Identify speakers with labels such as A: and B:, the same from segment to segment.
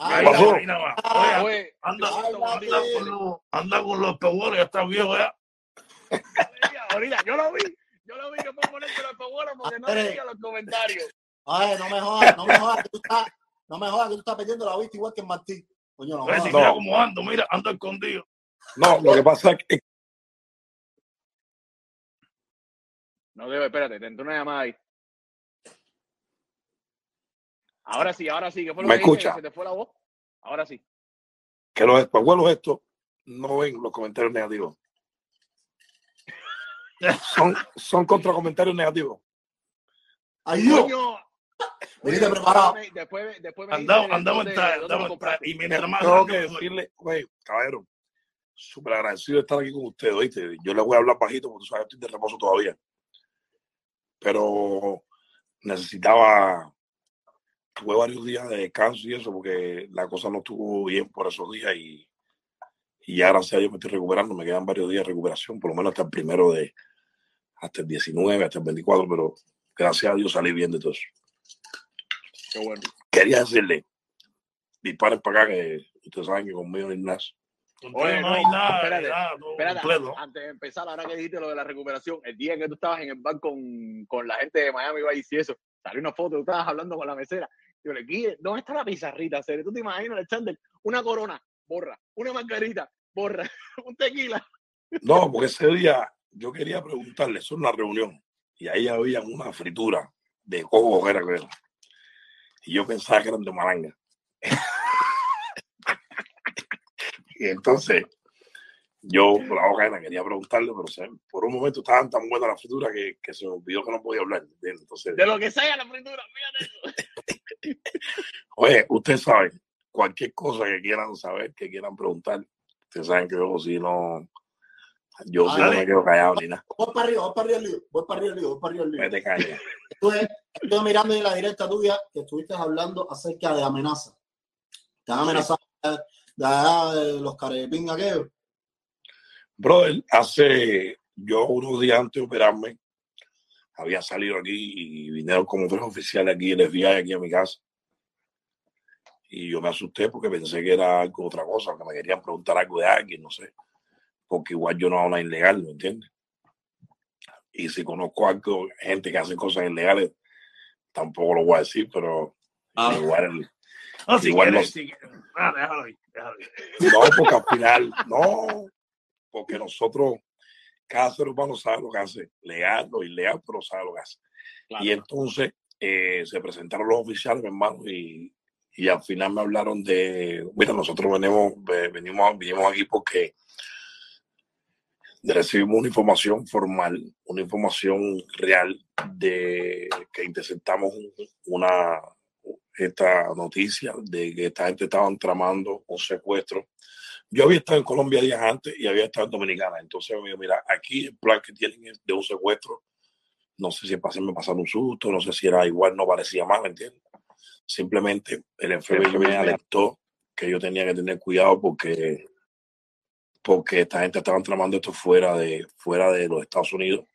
A: Oye,
B: Oye,
A: anda, con los, anda con los pehuelos, ya está viejo ya.
B: ahorita, yo lo vi, yo lo vi que puedo ponerte los pehuelos porque no leía los comentarios.
C: Ay, no me jodas, no me jodas, que tú estás, no me jodas que tú estás perdiendo la vista igual que Martín. Coño, no.
D: No.
A: mira cómo ando, mira, ando escondido.
D: No, lo que pasa es que
B: No debe, espérate, te entró una llamada ahí. Ahora sí, ahora sí, ¿qué fue lo
D: ¿Me
B: que
D: escucha?
B: ¿Se te fue la voz? Ahora sí.
D: que los espejuelos estos no ven los comentarios negativos. Son, son contra comentarios negativos.
C: Ay, Dios.
B: Coño.
C: Venite preparado.
B: después me- Después, después me
A: Andamos, andamos en andamos
B: compraste.
A: Y mientras más
D: Tengo que decirle, oye, caballero, súper agradecido de estar aquí con usted, ¿oíste? Yo le voy a hablar bajito porque tú sabes, estoy de reposo todavía. Pero necesitaba, tuve varios días de descanso y eso porque la cosa no estuvo bien por esos días y, y ya gracias a Dios me estoy recuperando, me quedan varios días de recuperación, por lo menos hasta el primero de, hasta el 19, hasta el 24, pero gracias a Dios salí bien de todo eso.
B: Qué bueno.
D: Quería decirle, disparen para acá que ustedes saben que conmigo no hay nada.
B: Oye,
A: no hay
B: no,
A: nada,
B: espérate,
A: nada, todo
B: Espérate,
A: completo.
B: antes de empezar, ahora que dijiste lo de la recuperación, el día en que tú estabas en el bar con, con la gente de Miami Vice y eso, salió una foto, tú estabas hablando con la mesera. Yo le dije, ¿dónde está la pizarrita? serio? ¿Tú te imaginas, Alexander? Una corona, borra. Una margarita, borra. Un tequila.
D: No, porque ese día yo quería preguntarle, eso es una reunión, y ahí había una fritura de coco que era que era. Y yo pensaba que eran de malanga. y entonces, yo por la boca llena quería preguntarle, pero por un momento estaban tan buenas las frituras que, que se me olvidó que no podía hablar. ¿entiendes? Entonces,
B: De lo que sea la fritura, fíjate eso.
D: oye, ustedes saben, cualquier cosa que quieran saber, que quieran preguntar, ustedes saben que yo si no, yo si no me quedo callado ni nada.
C: Voy para arriba, voy para arriba voy para arriba voy para arriba.
D: Vete caña.
C: Estuve, estuve mirando en la directa tuya que estuviste hablando acerca de amenaza. Te han amenazado de los carepín aquellos.
D: Brother, hace yo unos días antes de operarme, había salido aquí y vinieron como tres oficiales aquí, el FBI aquí a mi casa. Y yo me asusté porque pensé que era algo otra cosa, que me querían preguntar algo de alguien, no sé. Porque igual yo no hago nada ilegal, ¿me entiendes? Y si conozco algo, gente que hace cosas ilegales, tampoco lo voy a decir, pero
C: Ah.
D: igual
A: No, si
D: Igual
A: quieres,
D: no-
A: si. Ah, déjalo ahí, déjalo ahí.
D: No, porque al final, no, porque nosotros, cada ser humano sabe lo que hace, legal o ilegal, pero sabe lo que hace. Y entonces eh, se presentaron los oficiales, mi hermano, y, y al final me hablaron de, mira, nosotros venimos, ve- venimos, vinimos aquí porque recibimos una información formal, una información real de que interceptamos un- una esta noticia de que esta gente estaban tramando un secuestro. Yo había estado en Colombia días antes y había estado en Dominicana. Entonces me dijo, mira, aquí el plan que tienen es de un secuestro. No sé si pasé me pasaron un susto, no sé si era igual, no parecía mal, ¿entiendes? Simplemente el FBI me alertó que yo tenía que tener cuidado porque porque esta gente estaban tramando esto fuera de fuera de los Estados Unidos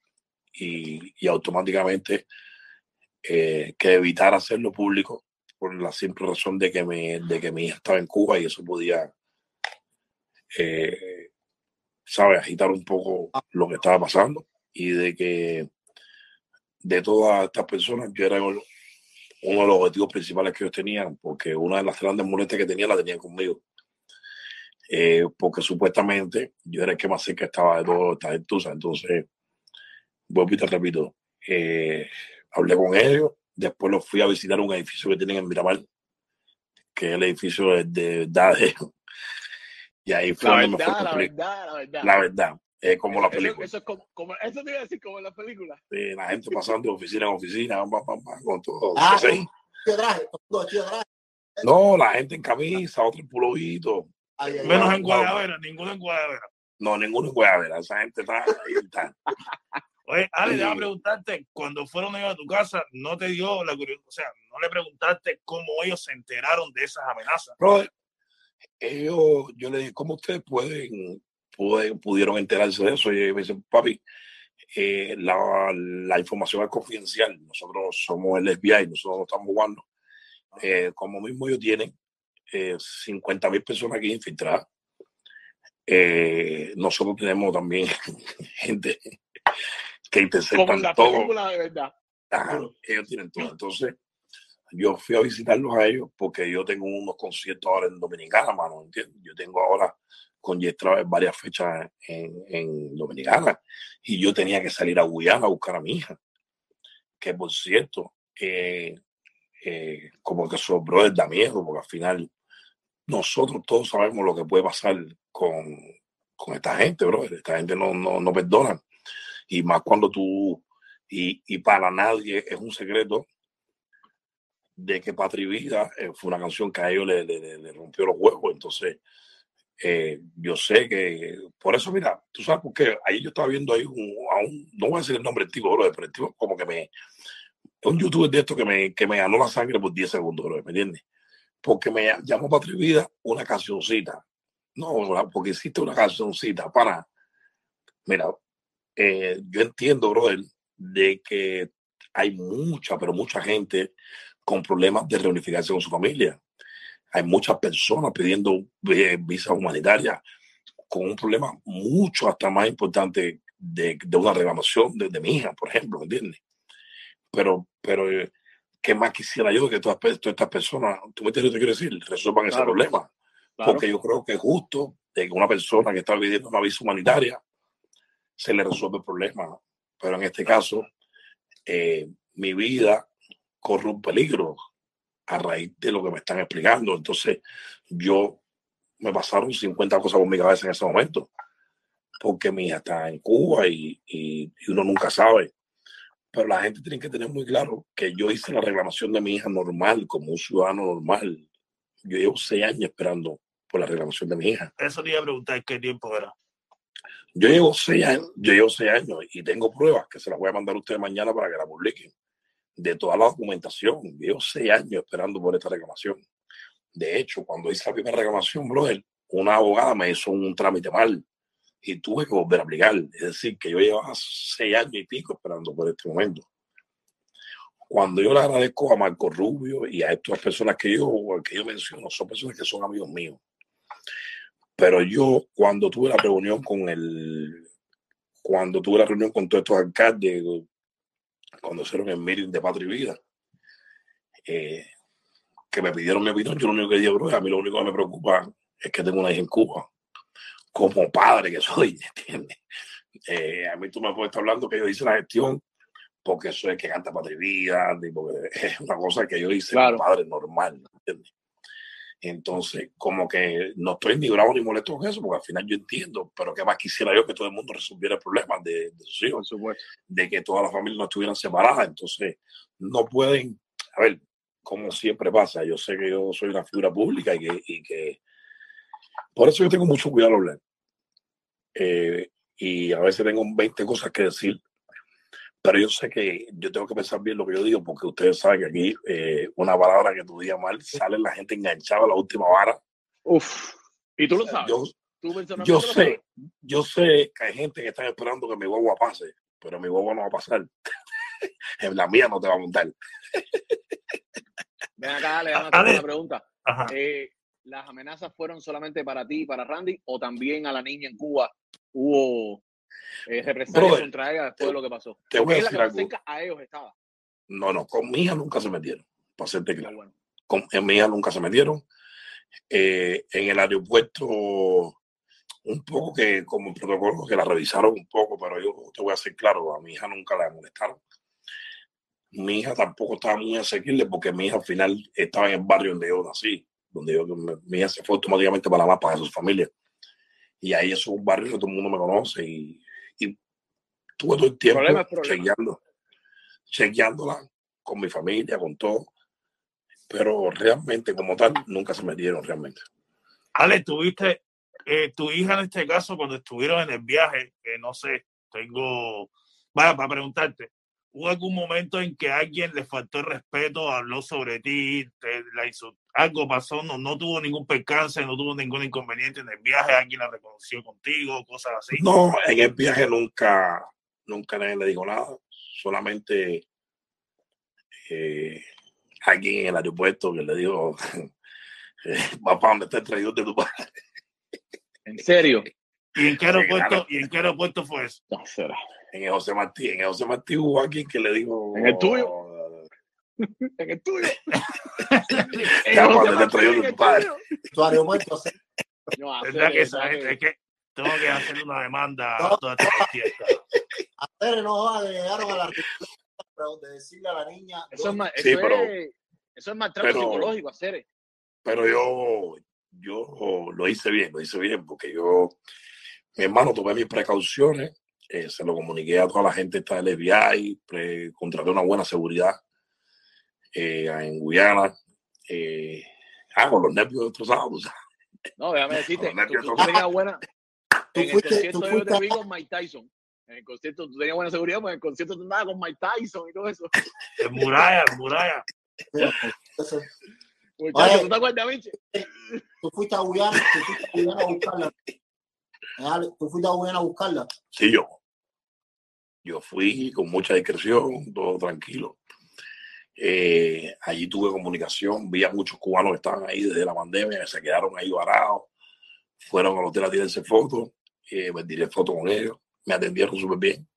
D: y, y automáticamente eh, que evitar hacerlo público por la simple razón de que, me, de que mi hija estaba en Cuba y eso podía, eh, ¿sabes?, agitar un poco lo que estaba pasando y de que de todas estas personas yo era uno de los objetivos principales que ellos tenían, porque una de las grandes muletas que tenía la tenían conmigo. Eh, porque supuestamente yo era el que más cerca estaba de todas estas gentuza. Entonces, vuelvo y te repito, eh, hablé con ellos, después los fui a visitar un edificio que tienen en Miramar, que es el edificio de, de. Y ahí fue
B: La
D: donde me fue
B: verdad, la verdad, la verdad.
D: La verdad, es como la
B: Eso-
D: película.
B: Eso, es como, como, eso te iba a decir como en la película.
D: Sí, la gente pasando de oficina en oficina, pam, pam, pam, con todo.
C: Ah,
D: Sí.
C: traje.
D: No, la gente en camisa, otro en pulovito.
A: Menos en Guadalajara, ninguno en Guadalajara.
D: No, ninguno puede ver. Esa gente está ahí. Está.
A: Oye, Ale, déjame preguntarte, cuando fueron ellos a tu casa, ¿no te dio la curiosidad? O sea, ¿no le preguntaste cómo ellos se enteraron de esas amenazas?
D: Ellos, yo le dije, ¿cómo ustedes pueden, pueden pudieron enterarse de eso? Y ellos me dicen, papi, eh, la, la información es confidencial. Nosotros somos el FBI, nosotros no estamos jugando. Eh, como mismo ellos tienen eh, 50 mil personas aquí infiltradas. Eh, nosotros tenemos también gente que interceptan todo.
B: de verdad.
D: ellos tienen todo. Entonces, yo fui a visitarlos a ellos porque yo tengo unos conciertos ahora en Dominicana, mano, ¿entiendes? Yo tengo ahora con Yetra varias fechas en, en, Dominicana y yo tenía que salir a Guyana a buscar a mi hija, que por cierto, eh, eh, como que sobró da miedo, porque al final nosotros todos sabemos lo que puede pasar con, con esta gente, bro. Esta gente no, no, no perdona. Y más cuando tú, y, y para nadie es un secreto de que Patri Vida eh, fue una canción que a ellos le, rompió los huevos. Entonces, eh, yo sé que, por eso, mira, tú sabes por qué. Ahí yo estaba viendo ahí un, a un no voy a decir el nombre del tipo, bro, pero el tipo como que me, un youtuber de esto que me, que me ganó la sangre por 10 segundos, bro, ¿me entiendes? Porque me llamó Patri Vida una cancioncita. No, porque existe una cancioncita para. Mira, eh, yo entiendo, brother, de que hay mucha, pero mucha gente con problemas de reunificación con su familia. Hay muchas personas pidiendo eh, visa humanitaria con un problema mucho hasta más importante de, de una reclamación de, de, mi hija, por ejemplo, ¿me entiendes? Pero, pero, eh, ¿qué más quisiera yo que todas, todas estas personas, tú me entiendes lo que quiero decir, resuelvan ese
B: Claro.
D: problema?
B: Claro.
D: Porque yo creo que es justo de que una persona que está pidiendo una visa humanitaria se le resuelve el problema. Pero en este caso, eh, mi vida corre un peligro a raíz de lo que me están explicando. Entonces, yo me pasaron 50 cosas por mi cabeza en ese momento, porque mi hija está en Cuba y, y- y uno nunca sabe. Pero la gente tiene que tener muy claro que yo hice la reclamación de mi hija normal, como un ciudadano normal. Yo llevo seis años esperando por la reclamación de mi hija.
A: Eso te iba a preguntar qué tiempo era.
D: Yo llevo seis años, yo llevo seis años y tengo pruebas que se las voy a mandar a ustedes mañana para que la publiquen de toda la documentación. Llevo seis años esperando por esta reclamación. De hecho, cuando hice la primera reclamación, brother, una abogada me hizo un trámite mal y tuve que volver a aplicar. Es decir, que yo llevaba seis años y pico esperando por este momento. Cuando yo le agradezco a Marco Rubio y a estas personas que yo, que yo menciono, son personas que son amigos míos. Pero yo, cuando tuve la reunión con el, cuando tuve la reunión con todos estos alcaldes, cuando hicieron el meeting de Patria y Vida, eh, que me pidieron mi opinión, yo lo único que dije, bro, a mí lo único que me preocupa es que tengo una hija en Cuba, como padre que soy, ¿entiendes? Eh, a mí tú me puedes estar hablando que yo hice la gestión porque soy el que canta Patria y Vida, porque es una cosa que yo hice
B: Claro.
D: como padre normal, ¿entiendes? Entonces, como que no estoy ni bravo ni molesto con eso, porque al final yo entiendo, pero que más quisiera yo que todo el mundo resolviera el problema de, de sus hijos de que todas las familias no estuvieran separadas. Entonces, no pueden, a ver, como siempre pasa, yo sé que yo soy una figura pública y que, y que por eso yo tengo mucho cuidado al hablar. Eh, y a veces tengo 20 cosas que decir, pero yo sé que yo tengo que pensar bien lo que yo digo, porque ustedes saben que aquí eh, una palabra que tú digas mal, sale la gente enganchada a la última vara.
B: Uf. Y tú lo sabes.
D: Yo,
B: Tú personalmente
D: yo
B: lo sabes.
D: sé, yo sé que hay gente que está esperando que mi guagua pase, pero mi guagua no va a pasar. En la mía no te va a montar.
B: Ven acá, le damos
A: A ver.
B: una pregunta.
A: Ajá.
B: Eh, ¿Las amenazas fueron solamente para ti y para Randy o también a la niña en Cuba hubo eh, represalias contra ella después de lo que pasó?
D: Te voy a
B: es la
D: decir
B: que a ellos estaba.
D: No, no, con mi hija nunca se metieron, para serte
B: Pero
D: claro.
B: bueno.
D: Con en mi hija nunca se metieron. Eh, en el aeropuerto, un poco que como protocolo, que la revisaron un poco, pero yo te voy a ser claro, a mi hija nunca la molestaron. Mi hija tampoco estaba muy asequible porque mi hija al final estaba en el barrio donde yo nací, donde yo, mi, hija se fue automáticamente para La Más para su familia. Y ahí es un barrio que todo el mundo me conoce y tuve todo el tiempo
B: Problema
D: chequeando, chequeándola con mi familia, con todo. Pero realmente, como tal, nunca se metieron realmente.
A: Ale, tuviste eh, tu hija en este caso cuando estuvieron en el viaje, que no sé, tengo, vaya, para preguntarte, ¿hubo algún momento en que alguien le faltó el respeto, habló sobre ti, te la hizo, algo pasó, no, no tuvo ningún percance, no tuvo ningún inconveniente en el viaje, alguien la reconoció contigo, cosas así?
D: No, en el viaje nunca, nunca nadie le dijo nada. Solamente eh, alguien en el aeropuerto que le dijo, Va donde está el traidor de tu padre.
B: ¿En serio?
A: ¿Y en qué aeropuerto, ¿y en qué aeropuerto fue eso?
B: No será.
D: En el José Martí, en el José Martí hubo alguien que le dijo.
B: ¿En el tuyo? En el tuyo. En
D: Ya,
B: el
D: cuando te traigo tu
B: en el
D: padre.
B: tuyo.
C: Tu aeropuerto, sí.
B: No,
A: Es
B: hacer
A: verdad que,
B: eso,
A: que tengo que hacer una demanda a toda esta fiesta.
C: Hacer no va, llegaron a la arquitectura de decirle a la niña.
B: Eso es, ma-
D: Sí,
B: eso
D: pero-
B: es, eso es maltrato
D: pero-
B: psicológico, hacer.
D: Pero yo, yo lo hice bien, lo hice bien, porque yo, mi hermano, tomé mis precauciones, eh, se lo comuniqué a toda la gente esta del FBI, pre- contraté una buena seguridad eh, en Guyana. Eh, ah, con los nervios destrozados.
B: No, déjame decirte,
D: Los nervios
B: tú, tú tenías buena.
C: Tú
B: En el
C: fuiste-
B: concierto
C: tú
B: yo
C: fuiste
B: te
C: a-
B: vi con Mike Tyson. En el concierto tú tenías buena seguridad, pero en el concierto tú andabas con Mike Tyson y todo eso.
A: En muralla, en muralla.
C: Entonces,
B: Muchachos,
C: Oye.
B: ¿tú te acuerdas, Michi?
C: tú fuiste a Guyana, tú fuiste a Guyana a buscarla. Dale, Tú fuiste a Guyana a buscarla.
D: Sí, yo. Yo fui con mucha discreción, todo tranquilo. Eh, allí tuve comunicación, vi a muchos cubanos que estaban ahí desde la pandemia, que se quedaron ahí varados, fueron al hotel a tirarse fotos, eh, tiré fotos con ellos, me atendieron súper bien.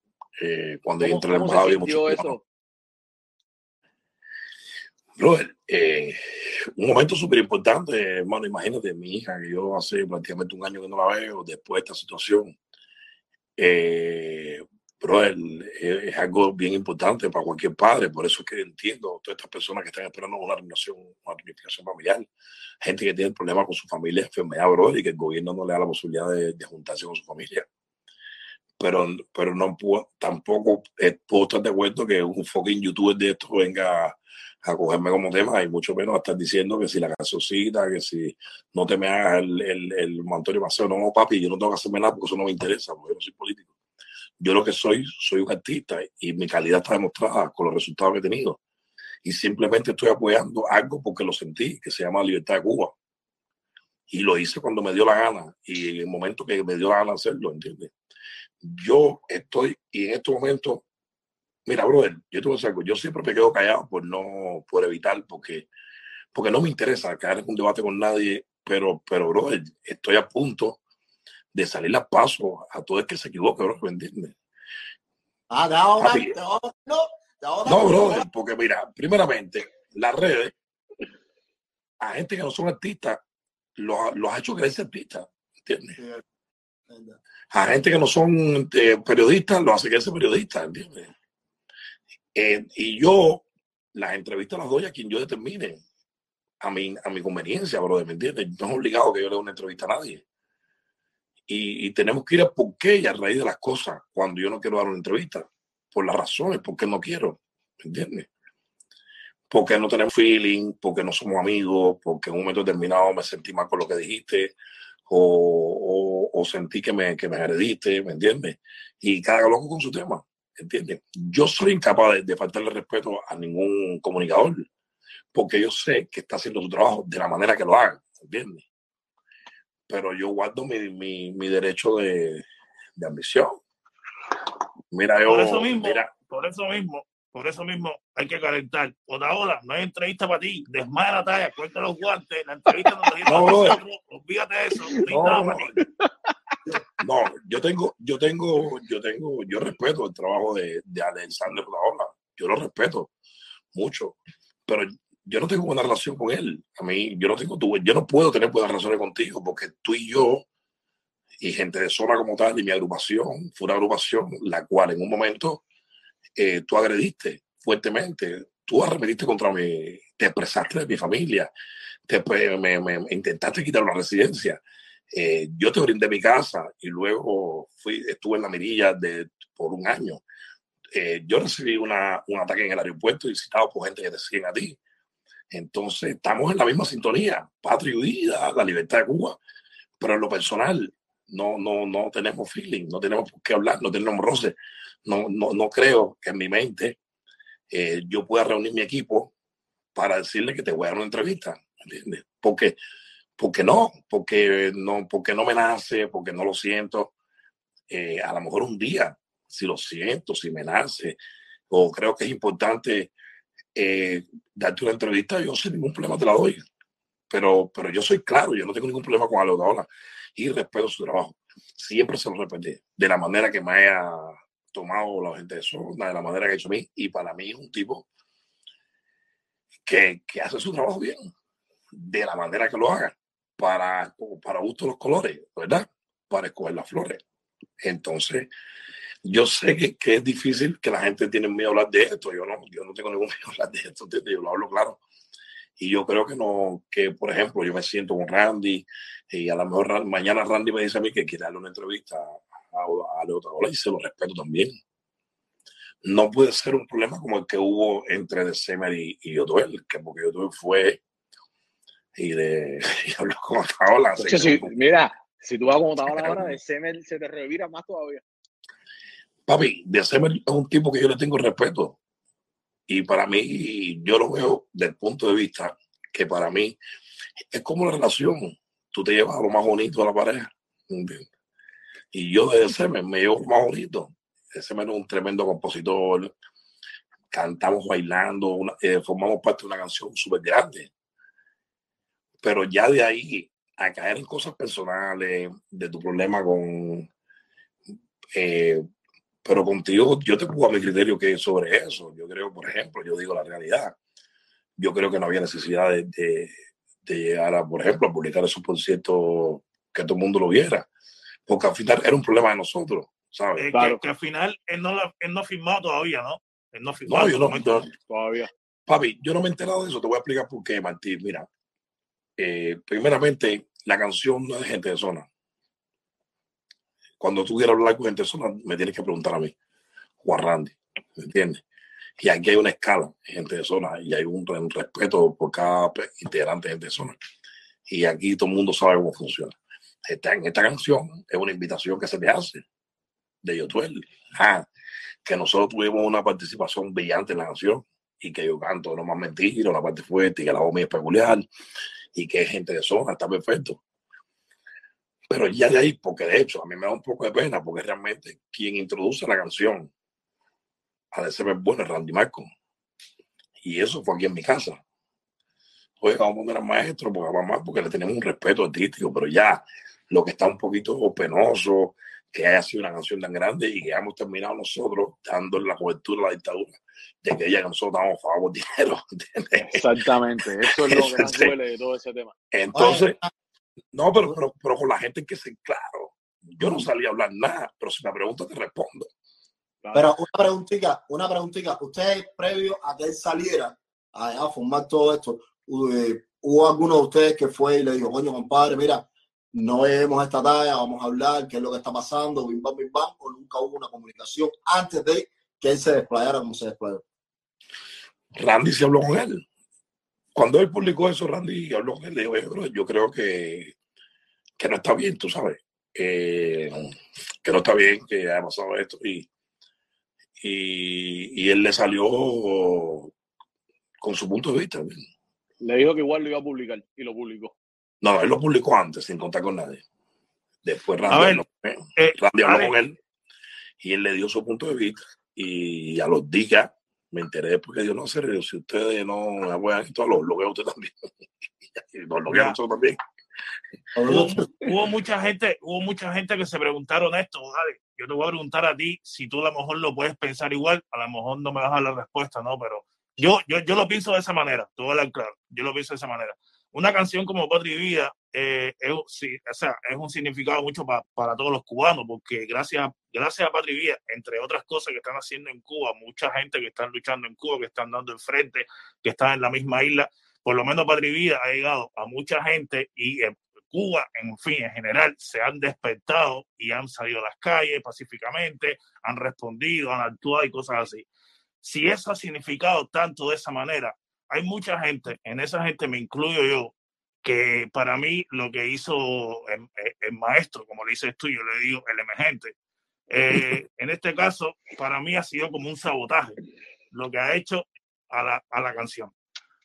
D: Eh, cuando
B: ¿Cómo,
D: entré en la
B: cómo
D: embajada
B: se
D: cubanos.
B: eso?
D: Brother, eh, un momento súper importante, hermano. Imagínate, mi hija, que yo hace prácticamente un año que no la veo, después de esta situación. Eh, brother, es, algo bien importante para cualquier padre. Por eso es que entiendo todas estas personas que están esperando una reunión, una reunificación familiar. Gente que tiene problemas con su familia, enfermedad, brother, y que el gobierno no le da la posibilidad de, de juntarse con su familia. Pero, pero no puedo, tampoco eh, puedo estar de acuerdo que un fucking youtuber de esto venga a cogerme como tema y mucho menos a estar diciendo que si la cancioncita, que si no te me hagas el, el, el mantorio paseo. No, papi, yo no tengo que hacerme nada porque eso no me interesa, porque yo no soy político. Yo lo que soy, soy un artista y mi calidad está demostrada con los resultados que he tenido. Y simplemente estoy apoyando algo porque lo sentí, que se llama Libertad de Cuba. Y lo hice cuando me dio la gana y en el momento que me dio la gana hacerlo, ¿entiendes? Yo estoy, y en estos momentos, Mira, brother, yo te voy a algo. Yo siempre me quedo callado por no, por evitar, porque, porque no me interesa caer en un debate con nadie, pero, pero, brother, estoy a punto de salir a paso a todo el que se equivoque, bro, ¿me entiendes?
C: Ah, te ahora,
D: Papi.
C: ahora, no, ahora.
D: No, brother, porque mira, primeramente, las redes, a gente que no son artistas, los, ha- los ha hecho creerse artistas, ¿entiendes? A gente que no son eh, periodistas, los hace creerse periodistas, ¿entiendes? Eh, y yo las entrevistas las doy a quien yo determine, a mi, a mi conveniencia, brother, ¿me entiendes? No es obligado que yo le dé una entrevista a nadie. Y, tenemos que ir a por qué y a raíz de las cosas cuando yo no quiero dar una entrevista. Por las razones, porque no quiero, ¿me entiendes? Porque no tenemos feeling, porque no somos amigos, porque en un momento determinado me sentí mal con lo que dijiste, o, sentí que me, que me agrediste, ¿me entiendes? Y cada loco con su tema. ¿entiendes? Yo soy incapaz de, de faltarle respeto a ningún comunicador, porque yo sé que está haciendo su trabajo de la manera que lo haga, ¿entiendes? Pero yo guardo mi, mi, mi derecho de, de ambición. Mira, yo,
A: Por eso mismo,
D: mira,
A: por eso mismo, por eso mismo hay que calentar. Por ahora, no hay entrevista para ti. Desmaya la talla, cuenta los guantes. La entrevista no te
D: No, brother.
A: Olvídate de eso. No
D: no, yo tengo, yo tengo, yo tengo, yo respeto el trabajo de, de Alexander Raola, yo lo respeto mucho, pero yo no tengo buena relación con él. A mí, yo no tengo, tu- yo no puedo tener buenas relaciones contigo porque tú y yo y gente de zona como tal y mi agrupación fue una agrupación la cual en un momento eh, tú agrediste fuertemente, tú arremetiste contra mí, te expresaste de mi familia, te, me, me- me intentaste quitar la residencia. Eh, yo te brindé mi casa y luego fui, estuve en la mirilla de, por un año. Eh, yo recibí una, un ataque en el aeropuerto incitado por gente que te siguen a ti. Entonces, estamos en la misma sintonía, patria y vida, la libertad de Cuba, pero en lo personal no, no, no tenemos feeling, no tenemos por qué hablar, no tenemos roce. No, no, no creo que en mi mente eh, yo pueda reunir mi equipo para decirle que te voy a dar una entrevista, ¿entiendes? Porque porque no, porque no, porque no me nace, porque no lo siento. Eh, a lo mejor un día, si lo siento, si me nace, o creo que es importante eh, darte una entrevista, yo sin ningún problema te la doy. pero, pero yo soy claro, yo no tengo ningún problema con Aldo y respeto su trabajo. Siempre se lo repetí, de la manera que me haya tomado la gente de zona, de la manera que ha hecho a mí, y para mí es un tipo que, que hace su trabajo bien, de la manera que lo haga, para, para gusto los colores, ¿verdad? Para escoger las flores. Entonces, yo sé que, que, es difícil que la gente tiene miedo a hablar de esto. Yo no, yo no tengo ningún miedo a hablar de esto, yo lo hablo claro. Y yo creo que no, que por ejemplo, yo me siento con Randy y a lo mejor mañana Randy me dice a mí que quiere darle una entrevista a, a, a y se lo respeto también. No puede ser un problema como el que hubo entre December y, y Yotuel, que porque Yotuel fue y de y habló con Otaola.
B: Mira, si tú vas con Otaola ahora, December se te revira más todavía.
D: Papi, December es un tipo que yo le tengo respeto y para mí, yo lo veo del punto de vista que para mí es como la relación. Tú te llevas a lo más bonito de la pareja. Y yo de ese me, llevo lo más bonito. Ese es un tremendo compositor. Cantamos bailando, eh, formamos parte de una canción súper grande. Pero ya de ahí a caer en cosas personales, de tu problema con eh, pero contigo, yo te pongo a mi criterio que sobre eso. Yo creo, por ejemplo, yo digo la realidad. Yo creo que no había necesidad de, de, llegar a, por ejemplo, a publicar esos conciertos que todo el mundo lo viera. Porque al final era un problema de nosotros, ¿sabes?
A: claro. que, al final él no, él no ha firmado todavía, ¿no? Él no ha firmado.
D: No, yo no, todavía. Papi, yo no me he enterado de eso. Te voy a explicar por qué, Martín. Mira, eh, primeramente, la canción no es de gente de zona cuando tú quieras hablar con gente zona, me tienes que preguntar a mí, Juan Randy, ¿me entiendes? Y aquí hay una escala, gente de zona, y hay un, respeto por cada integrante de gente de zona. Y aquí todo el mundo sabe cómo funciona. Esta, en esta canción es una invitación que se me hace de Yotuel. Ah, que nosotros tuvimos una participación brillante en la canción y que yo canto no más mentira, la parte fuerte y que la voz mía es peculiar y que es gente de zona, está perfecto. Pero ya de ahí, porque de hecho a mí me da un poco de pena, porque realmente quien introduce la canción a de ser bueno es Randy Marco. Y eso fue aquí en mi casa. Oye, vamos a poner al maestro, porque, mamá, porque le tenemos un respeto artístico, pero ya lo que está un poquito penoso, que haya sido una canción tan grande y que hayamos terminado nosotros dando la cobertura a la dictadura de que ella nosotros damos favor dinero.
B: Exactamente, eso es lo que nos duele de todo ese tema.
D: Entonces, no, pero, pero, pero con la gente que se claro. Yo no salí a hablar nada, pero si me preguntas te respondo.
C: Pero una preguntita, una preguntita. Ustedes, previo a que él saliera a, formar todo esto, eh, ¿hubo alguno de ustedes que fue y le dijo, coño, compadre, mira, no vemos esta talla, vamos a hablar, qué es lo que está pasando, bim bam, bim bam, o nunca hubo una comunicación antes de que él se desplayara como se desplayó?
D: Randy se habló con él cuando él publicó eso, Randy habló con él, le dijo, yo creo que, que no está bien, tú sabes, eh, que no está bien que haya pasado esto. Y, y, él le salió con su punto de vista.
B: Le dijo que igual lo iba a publicar y lo publicó.
D: No, él lo publicó antes, sin contar con nadie. Después Randy, habló, eh, Randy habló con él y él le dio su punto de vista. Y a los días me enteré porque yo no sé si ustedes no me apoyan esto, lo, lo veo usted también. lo nosotros también.
A: Hubo, mucha gente, hubo mucha gente que se preguntaron esto, Yo te voy a preguntar a ti si tú a lo mejor lo puedes pensar igual, a lo mejor no me vas a dar la respuesta, ¿no? Pero yo, yo, yo lo pienso de esa manera, tú hablar claro, yo lo pienso de esa manera. Una canción como Patria Vida eh, es, sí, o sea, es un significado mucho para todos los cubanos, porque gracias, gracias a Patria Vida, entre otras cosas que están haciendo en Cuba, mucha gente que están luchando en Cuba, que están dando el frente, que están en la misma isla, por lo menos Patria Vida ha llegado a mucha gente y en Cuba, en fin, en general, se han despertado y han salido a las calles pacíficamente, han respondido, han actuado y cosas así. Si eso ha significado tanto de esa manera, hay mucha gente, en esa gente me incluyo yo, que para mí lo que hizo el, maestro, como le dices tú, yo le digo el emergente, eh, en este caso, para mí ha sido como un sabotaje lo que ha hecho a la, a la canción.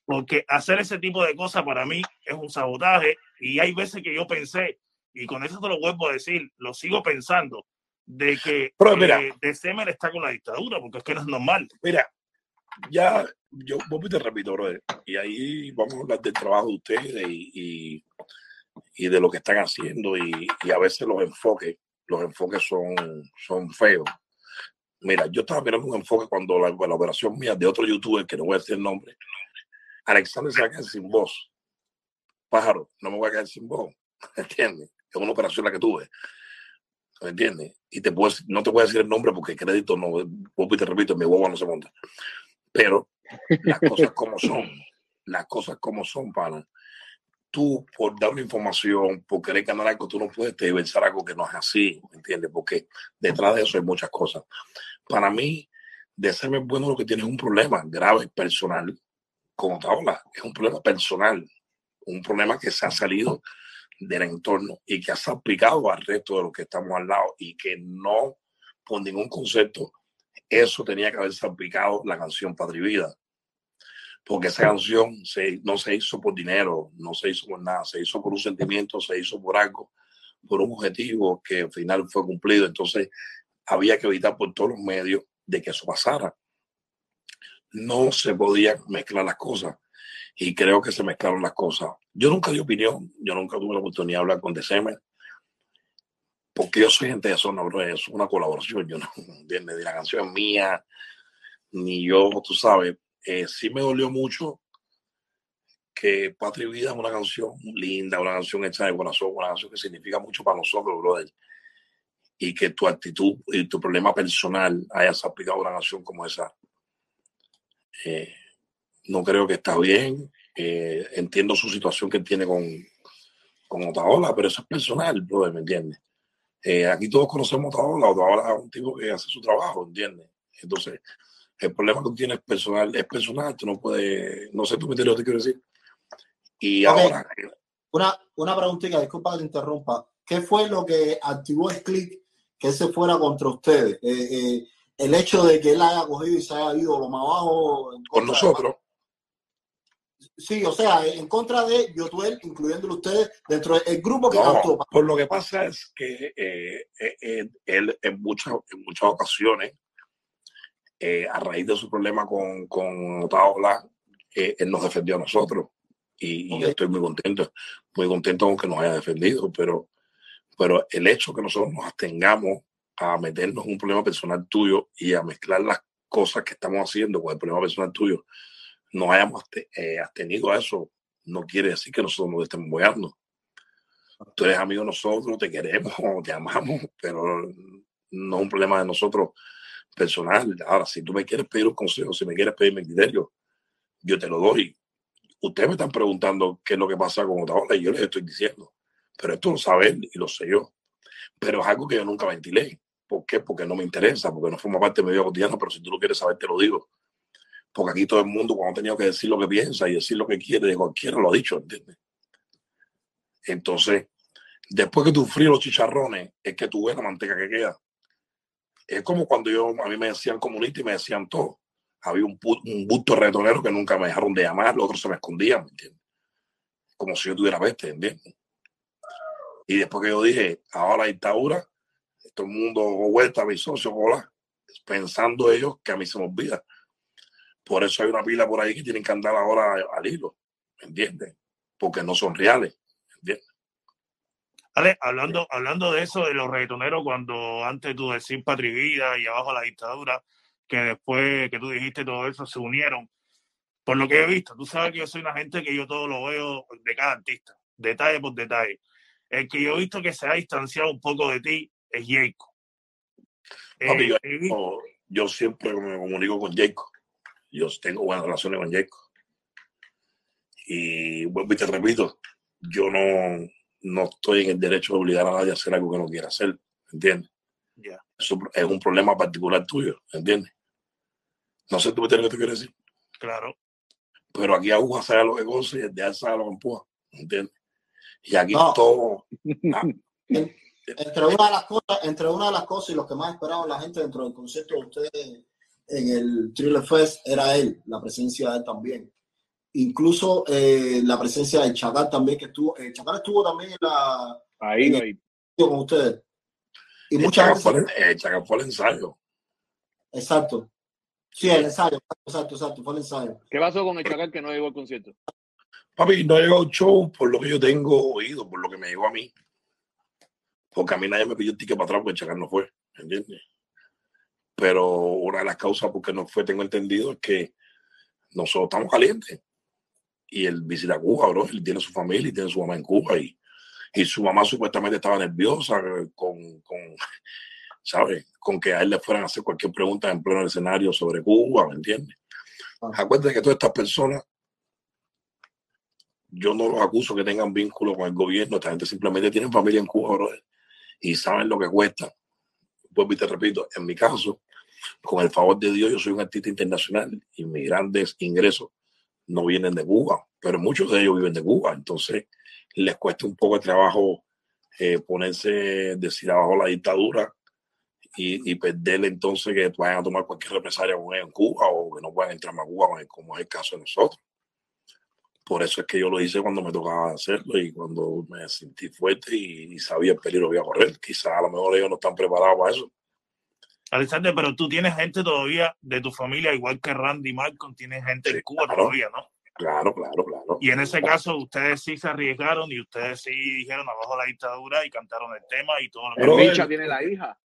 A: Porque hacer ese tipo de cosas para mí es un sabotaje y hay veces que yo pensé, y con eso te lo vuelvo a decir, lo sigo pensando, de que
D: Pero, mira,
A: eh, de Semer está con la dictadura, porque es que no es normal.
D: Mira, ya, yo vos te repito, brother, y ahí vamos a hablar del trabajo de ustedes y, y, de lo que están haciendo y, a veces los enfoques, los enfoques son, son feos. Mira, yo estaba mirando un enfoque cuando la, la operación mía de otro youtuber, que no voy a decir el nombre, Alexander se va a quedar sin voz. Pájaro, no me voy a quedar sin voz. ¿Entiendes? Es una operación la que tuve. ¿Me entiendes? Y te puedo, no te voy a decir el nombre porque crédito no, y te repito, mi huevo no se monta. Pero las cosas como son, las cosas como son, pana. Tú, por dar una información, por querer ganar algo, tú no puedes pensar algo que no es así, ¿me entiendes? Porque detrás de eso hay muchas cosas. Para mí, de serme bueno lo que tiene es un problema grave, personal, como Taola. Es un problema personal, un problema que se ha salido del entorno y que ha salpicado al resto de los que estamos al lado y que no, por ningún concepto, eso tenía que haber salpicado la canción Patria Vida. Porque esa canción se, no se hizo por dinero, no se hizo por nada, se hizo por un sentimiento, se hizo por algo, por un objetivo que al final fue cumplido. Entonces había que evitar por todos los medios de que eso pasara. No se podía mezclar las cosas y creo que se mezclaron las cosas. Yo nunca di opinión, yo nunca tuve la oportunidad de hablar con DCM, porque yo soy gente de zona, bro, es una colaboración, yo no, entiendo De la canción mía, ni yo, tú sabes, eh, sí me dolió mucho que Patria Vida es una canción linda, una canción hecha de corazón, una canción que significa mucho para nosotros, brother. Y que tu actitud y tu problema personal hayas aplicado una canción como esa. Eh, no creo que está bien. Eh, entiendo su situación que tiene con, con Otaola, pero eso es personal, brother, ¿me entiendes? Eh, aquí todos conocemos a Otaola, Otaola es un tipo que hace su trabajo, ¿entiendes? Entonces, el problema que tú tienes personal es personal, tú no puedes, no sé tú me lo que quiero decir. Y ahora...
C: Una, una preguntita, disculpa que te interrumpa. ¿Qué fue lo que activó el clic que se fuera contra ustedes? Eh, el hecho de que él haya cogido y se haya ido lo más abajo.
D: Con nosotros.
C: Sí, o sea, en contra de Yotuel, incluyéndolo ustedes dentro del grupo que
D: no, Por lo que pasa es que eh, eh, eh, él en muchas, en muchas ocasiones, a raíz de su problema con, con Otaola, él nos defendió a nosotros. Y, yo estoy muy contento, muy contento con que nos haya defendido, pero, pero el hecho que nosotros nos abstengamos a meternos en un problema personal tuyo y a mezclar las cosas que estamos haciendo con el problema personal tuyo, no hayamos eh, abstenido a eso, no quiere decir que nosotros nos estemos boyando. Tú eres amigo de nosotros, te queremos, te amamos, pero no es un problema de nosotros personal. Ahora, si tú me quieres pedir un consejo, si me quieres pedir mi criterio, yo te lo doy. Ustedes me están preguntando qué es lo que pasa con otra y yo les estoy diciendo. Pero esto lo sabe él y lo sé yo. Pero es algo que yo nunca ventilé. ¿Por qué? Porque no me interesa, porque no forma parte de mi vida cotidiana, pero si tú lo quieres saber, te lo digo porque aquí todo el mundo cuando ha tenido que decir lo que piensa y decir lo que quiere de cualquiera lo ha dicho, ¿entiendes? Entonces, después que tú fríes los chicharrones, es que tú ves la manteca que queda. Es como cuando yo, a mí me decían comunista y me decían todo. Había un, un busto retonero que nunca me dejaron de llamar, los otros se me escondían, ¿me entiendes? Como si yo tuviera peste, ¿entiendes? Y después que yo dije, ahora la dictadura, todo el mundo vuelta a mis socios, hola, pensando ellos que a mí se me olvida por eso hay una pila por ahí que tienen que andar ahora al hilo, ¿me entiendes? Porque no son reales, ¿me entiendes?
A: Ale, hablando, hablando de eso, de los reggaetoneros, cuando antes tú decís Patria Vida y abajo la dictadura, que después que tú dijiste todo eso, se unieron. Por lo que he visto, tú sabes que yo soy una gente que yo todo lo veo de cada artista, detalle por detalle. El que yo he visto que se ha distanciado un poco de ti es Jacob.
D: Eh, yo, siempre me comunico con Jacob yo tengo buenas relaciones con Jacob. Y vuelvo y te repito, yo no, no estoy en el derecho de obligar a nadie a hacer algo que no quiera hacer, ¿entiendes? Eso es un problema particular tuyo, ¿entiendes? No sé tú me tienes que te quiero decir.
A: Claro.
D: Pero aquí aguja sabe lo que goza y el de sabe lo que empuja, ¿entiendes? Y aquí todo.
C: Ah, entre una de las cosas, entre una de las cosas y lo que más esperaba la gente dentro del concepto de ustedes en el Thriller Fest era él, la presencia de él también. Incluso eh, la presencia de Chacal también, que estuvo, eh, Chacal estuvo también en la...
B: Ahí, ahí.
C: Con ustedes.
D: Y muchas veces... Chacal fue el ensayo.
C: Exacto. Sí, el ensayo, exacto, exacto, fue el ensayo.
B: ¿Qué pasó con el Chacal que no llegó al concierto?
D: Papi, no llegó al show por lo que yo tengo oído, por lo que me llegó a mí. Porque a mí nadie me pidió el ticket para atrás porque el Chacal no fue, ¿entiendes? Pero una de las causas por qué no fue, tengo entendido, es que nosotros estamos calientes. Y él visita Cuba, bro. Él tiene su familia y tiene su mamá en Cuba. Y, y su mamá supuestamente estaba nerviosa con, con ¿sabes? Con que a él le fueran a hacer cualquier pregunta en pleno escenario sobre Cuba, ¿me entiendes?
C: Ah.
D: Acuérdate que todas estas personas, yo no los acuso que tengan vínculo con el gobierno, esta gente simplemente tiene familia en Cuba, bro, y saben lo que cuesta. Pues te repito, en mi caso, con el favor de Dios, yo soy un artista internacional y mis grandes ingresos no vienen de Cuba, pero muchos de ellos viven de Cuba, entonces les cuesta un poco de trabajo eh, ponerse, decir abajo la dictadura y, y entonces que vayan a tomar cualquier represalia con ellos en Cuba o que no puedan entrar más a Cuba, como es el caso de nosotros. Por eso es que yo lo hice cuando me tocaba hacerlo y cuando me sentí fuerte y, y sabía el peligro que iba a correr. Quizás a lo mejor ellos no están preparados para eso.
A: Alexander, pero tú tienes gente todavía de tu familia, igual que Randy Malcolm, tienes gente
D: Sí,
A: en Cuba
D: claro.
A: todavía, ¿no?
D: Claro, claro, claro.
A: Y en ese caso, ustedes sí se arriesgaron y ustedes sí dijeron abajo la dictadura y cantaron el tema y todo lo que.
D: Pero
B: Bicha tiene la hija.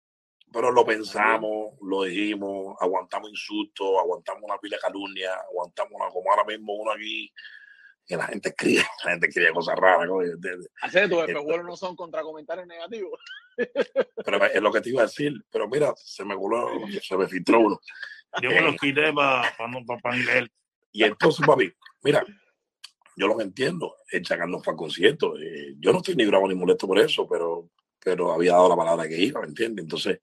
D: Pero lo pensamos, lo dijimos, aguantamos insultos, aguantamos una pila de calumnia, aguantamos una, como ahora mismo uno aquí, que la gente escribe, la gente escribe cosas raras, ¿no?
B: Hacer tus espejuelos no son contra comentarios negativos.
D: pero es lo que te iba a decir. Pero mira, se me coló, se me filtró uno.
A: Yo me los quité para pa, pa, leer.
D: Y entonces, papi, mira, yo lo entiendo. El Chacal no fue al concierto. eh, yo no estoy ni bravo ni molesto por eso, pero, pero había dado la palabra que iba, ¿me entiendes? Entonces,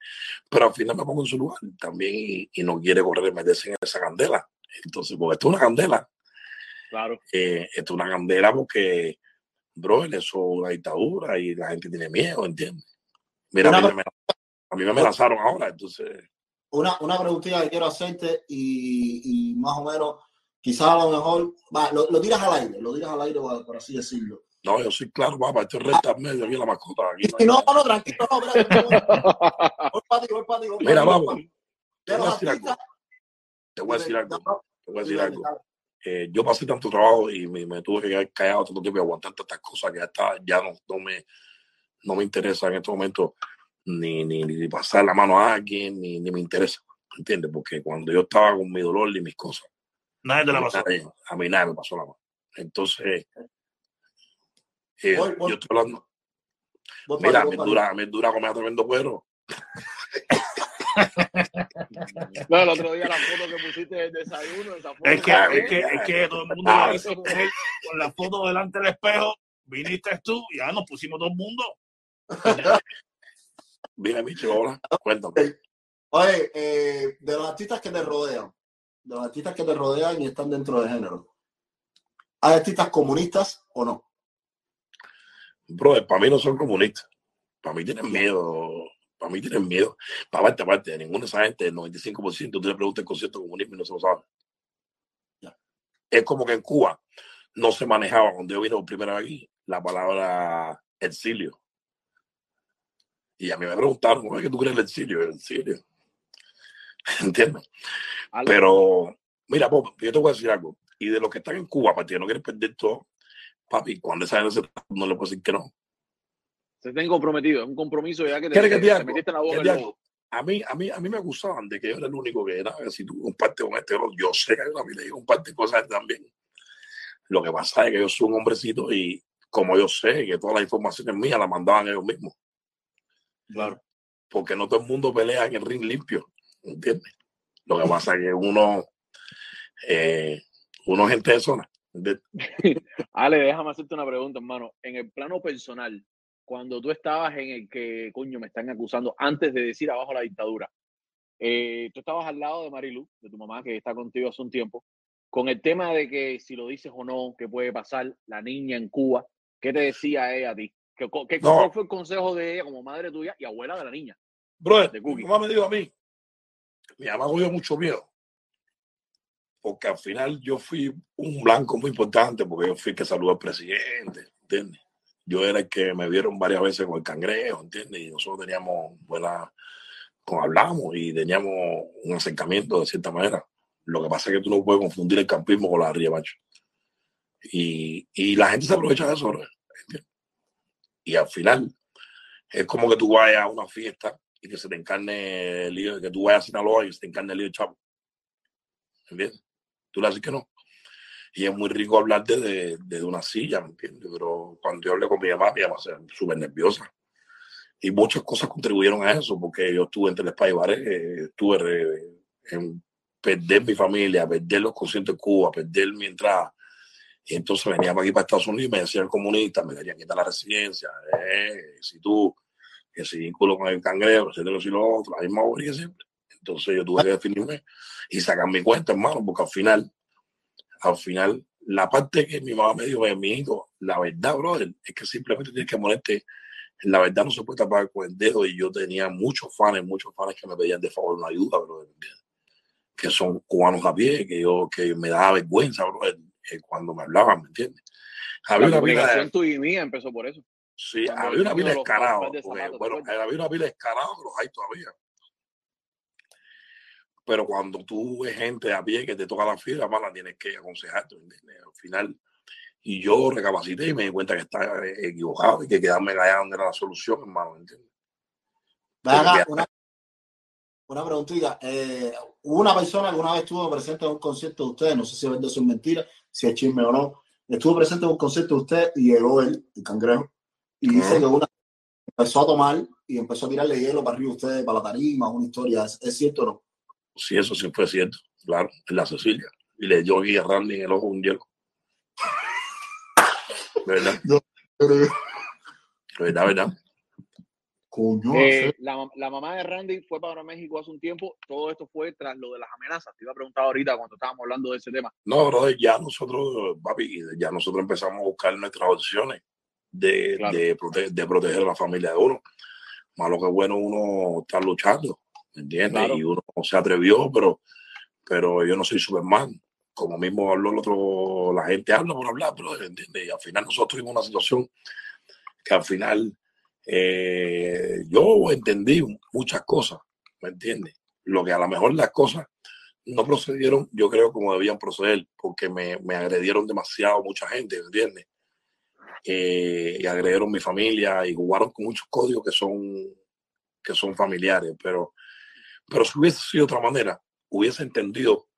D: pero al final me pongo en su lugar también y, y no quiere correr y meterse en esa candela. Entonces, porque esto es una candela.
B: Claro.
D: eh, esto es una candela porque, bro, eso es una dictadura y la gente tiene miedo, ¿entiendes? Mira, a mí, me, a mí me amenazaron ahora, entonces,
C: Una, una preguntita que quiero hacerte y, y más o menos, quizás a lo mejor, va, lo, lo tiras al aire, lo tiras al aire, por, así decirlo.
D: no, yo soy claro, papá, esto es recta medio, aquí la mascota. Aquí no hay
C: no, no, tranquilo, no, espérate, voy para ti, voy para ti, voy pa'
D: Mira, vamos, te voy a decir algo, te voy a decir algo, te voy a decir algo. Eh, yo pasé tanto trabajo y me, me tuve que quedar callado tanto tiempo y aguantar tantas cosas que ya, está, ya no, no, me, no me interesa en este momento ni, ni, ni pasar la mano a alguien, ni, ni me interesa, ¿entiendes? Porque cuando yo estaba con mi dolor y mis cosas,
A: Nadie te
D: a
A: la
D: mí,
A: pasó.
D: nadie, a mí nadie me pasó la mano. Entonces, eh,
C: Voy, voy.
D: yo estoy hablando,
C: Voy
D: mira,
C: ti.
D: dura, a mí dura comer tremendo cuero.
B: No, el otro día la foto que pusiste del desayuno, esa foto.
A: Es que, es que, es que todo el mundo
D: ah,
A: él, con la foto delante del espejo, viniste tú y ya nos pusimos todo el mundo.
D: Mira, Micho, hola, cuéntame.
C: Oye, eh, de los artistas que te rodean, de los artistas que te rodean y están dentro de género, ¿hay artistas comunistas o no?
D: Brother, para mí no son comunistas. Para mí tienen miedo. Para mí tienen miedo. Para parte, aparte, de ninguna de esa gente, el 95%, tú le preguntas el concepto de comunismo y no se lo sabe.
C: Ya.
D: Es como que en Cuba no se manejaba, cuando yo vine por primera vez aquí, la palabra exilio. Y a mí me preguntaron, ¿cómo es que tú crees el exilio? El exilio. ¿Entiendes? Pero, mira, Bob, yo te voy a decir algo. Y de los que están en Cuba, para ti, no quieres perder todo, papi, cuando esa gente se no le puedo decir que no.
B: Se estén comprometidos, es un compromiso ya que te,
D: ¿Quieres que
B: te- metiste en la boca
D: ¿Quieres
B: del
D: que te
B: lobo.
D: A mí, a mí, a mí me acusaban de que yo era el único que era, que si tú compartes con este, yo sé que hay una vida y comparte cosas también. Lo que pasa es que yo soy un hombrecito y como yo sé que todas las informaciones mías las mandaban ellos mismos,
B: Claro.
D: porque no todo el mundo pelea en el ring limpio, ¿entiendes? Lo que pasa es que uno, eh, uno es gente de zona. ¿entiendes?
B: Ale, déjame hacerte una pregunta, hermano. En el plano personal, cuando tú estabas en el que, coño, me están acusando, antes de decir abajo la dictadura, eh, tú estabas al lado de Marilu, de tu mamá, que está contigo hace un tiempo, con el tema de que si lo dices o no, qué puede pasar, la niña en Cuba, ¿qué te decía ella a ti? ¿Qué, qué,
D: No.
B: ¿Cuál fue el consejo de ella como madre tuya y abuela de la niña? De
D: mi mamá me dijo a mí, mi mamá cogió mucho miedo, porque al final yo fui un blanco muy importante, porque yo fui que saludó al presidente, ¿entiendes? Yo era el que me vieron varias veces con el cangrejo, ¿entiendes? Y nosotros teníamos buena, hablamos y teníamos un acercamiento de cierta manera. Lo que pasa es que tú no puedes confundir el campismo con la ría, macho. Y, y la gente se aprovecha de eso, ¿entiendes? Y al final, es como que tú vayas a una fiesta y que se te encarne el lío, que tú vayas a Sinaloa y se te encarne el lío de Chapo. ¿Entiendes? Tú le dices que no. Y es muy rico hablar de, de, una silla, ¿me entiendes? Pero cuando yo hablé con mi mamá, mi mamá se súper nerviosa. Y muchas cosas contribuyeron a eso, porque yo estuve entre el Spy eh, estuve en perder mi familia, perder los conciertos de Cuba, perder mi entrada. Y entonces venía aquí, para Estados Unidos, y me decían comunista, me querían quitar la residencia. Eh, si tú, que si vínculo con el cangrejo, etcétera, si lo otro, la misma siempre. Entonces yo tuve que definirme y sacar mi cuenta, hermano, porque al final, al final, la parte que mi mamá me dijo, mi hijo, la verdad, brother, es que simplemente tienes que ponerte, la verdad no se puede tapar con el dedo y yo tenía muchos fans, muchos fans que me pedían de favor una ayuda, brother, que son cubanos a pie, que yo, que me daba vergüenza, brother, eh, cuando me hablaban, ¿me entiendes?
B: Había la de... tuya y mía empezó por eso.
D: Sí, había una pila de escarados. Bueno, había una pila que los hay todavía. Pero cuando tú ves gente a pie que te toca la fibra, la tienes que aconsejarte, Al final, y yo recapacité y me di cuenta que estaba equivocado y que quedarme allá donde era la solución, hermano, ¿entiendes?
C: Una, una preguntita. Eh, una persona que una vez estuvo presente en un concierto de ustedes, no sé si es verdad es mentira, si es chisme o no. Estuvo presente en un concierto de usted y llegó él, el cangrejo, y dice que una empezó a tomar y empezó a tirarle hielo para arriba a ustedes, para la tarima, una historia. ¿Es, cierto o no?
D: Sí, eso sí fue cierto, claro, en la Cecilia. Y le dio a Randy en el ojo un hielo. ¿Verdad? ¿Verdad, verdad?
B: Eh, la, la, mamá de Randy fue para México hace un tiempo. Todo esto fue tras lo de las amenazas. Te iba a preguntar ahorita cuando estábamos hablando de ese tema.
D: No, brother, ya nosotros, papi, ya nosotros empezamos a buscar nuestras opciones de, de, de, proteger a la familia de uno. Malo que bueno uno está luchando, ¿me entiendes? Y uno se atrevió, pero, pero yo no soy Superman. Como mismo habló el otro, la gente habla por hablar, pero ¿entiendes? Y al final nosotros tuvimos una situación que al final eh, yo entendí muchas cosas, ¿me entiendes? Lo que a lo mejor las cosas no procedieron, yo creo, como debían proceder, porque me, me agredieron demasiado mucha gente, ¿me entiendes? Eh, y agredieron mi familia y jugaron con muchos códigos que son, que son familiares, pero, pero si hubiese sido de otra manera, hubiese entendido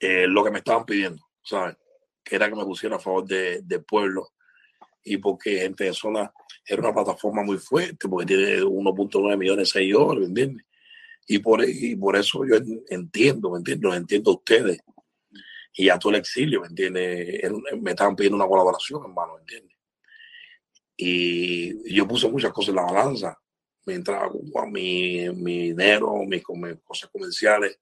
D: eh, lo que me estaban pidiendo, ¿sabes? Que era que me pusiera a favor del pueblo y porque gente de zona era una plataforma muy fuerte, porque tiene 1.9 millones de seguidores, ¿me entiendes? Y por, y por eso yo entiendo, ¿me entiendes? Los entiendo a ustedes. Y a todo el exilio, ¿me entiendes? Me estaban pidiendo una colaboración, hermano, ¿me entiendes? Y yo puse muchas cosas en la balanza. Mientras hago mi, mi dinero, mis, cosas comerciales,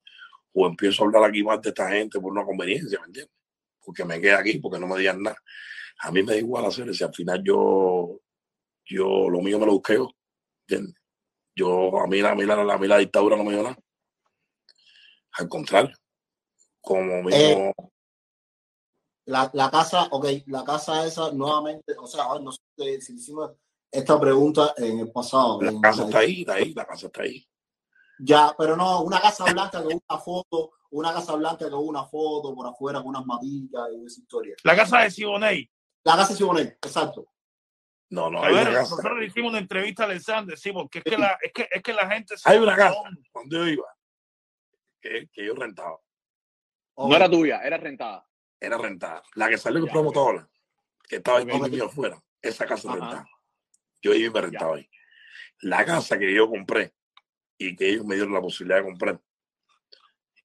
D: o empiezo a hablar aquí más de esta gente por una conveniencia, ¿me entiendes? Porque me queda aquí, porque no me digan nada. A mí me da igual hacer si al final yo yo lo mío me lo busqué Yo, a mí, a mí, la, a mí la dictadura no me dio nada. Al contrario, como mismo... Eh,
C: la, la, casa, ok, la casa esa nuevamente, o sea, no sé si hicimos esta pregunta en el pasado.
D: La casa está ahí, está ahí, la casa está ahí.
C: Ya, pero no, una casa blanca con una foto, una casa blanca con una foto por afuera con unas matillas y esa historia.
A: La casa de Siboney.
C: La casa de Siboney, exacto.
D: No, no, hay
A: ver, nosotros le hicimos una entrevista a Alexander, sí, porque es que la, es que, es que la gente...
D: hay una casa cuando yo iba, que, que yo rentaba.
B: No era tuya, era rentada.
D: Era rentada. La que salió con promotora, que estaba ahí okay. afuera, esa casa rentada. Yo iba y me rentaba ahí. La casa que yo compré y que ellos me dieron la posibilidad de comprar,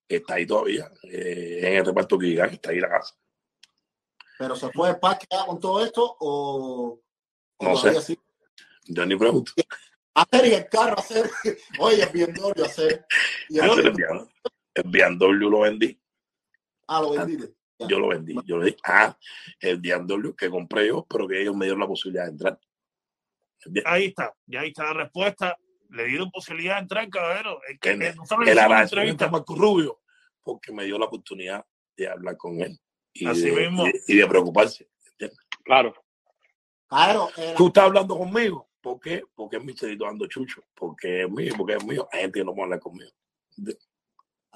D: está ahí todavía, eh, en el reparto que está ahí la casa.
C: ¿Pero se fue parque con todo esto o
D: no sé. Yo ni pregunto.
C: Hacer y el carro, hacer. Oye, el BMW, hacer.
D: Y el, el BMW lo vendí.
C: Ah, lo vendí.
D: Yo lo vendí. Yo le dije, ah, el BMW que compré yo, pero que ellos me dieron la posibilidad de entrar.
A: Ahí está, ya ahí está la respuesta. Le dieron posibilidad de entrar, caballero.
D: El, que, el, el Marco Rubio, porque me dio la oportunidad de hablar con él y,
A: Así
D: de,
A: mismo.
D: y de preocuparse.
B: Claro.
C: Claro,
D: Tú estás hablando conmigo. ¿Por qué? Porque es mi ando chucho. Porque es mío, porque es mío. Hay gente que no puede hablar conmigo.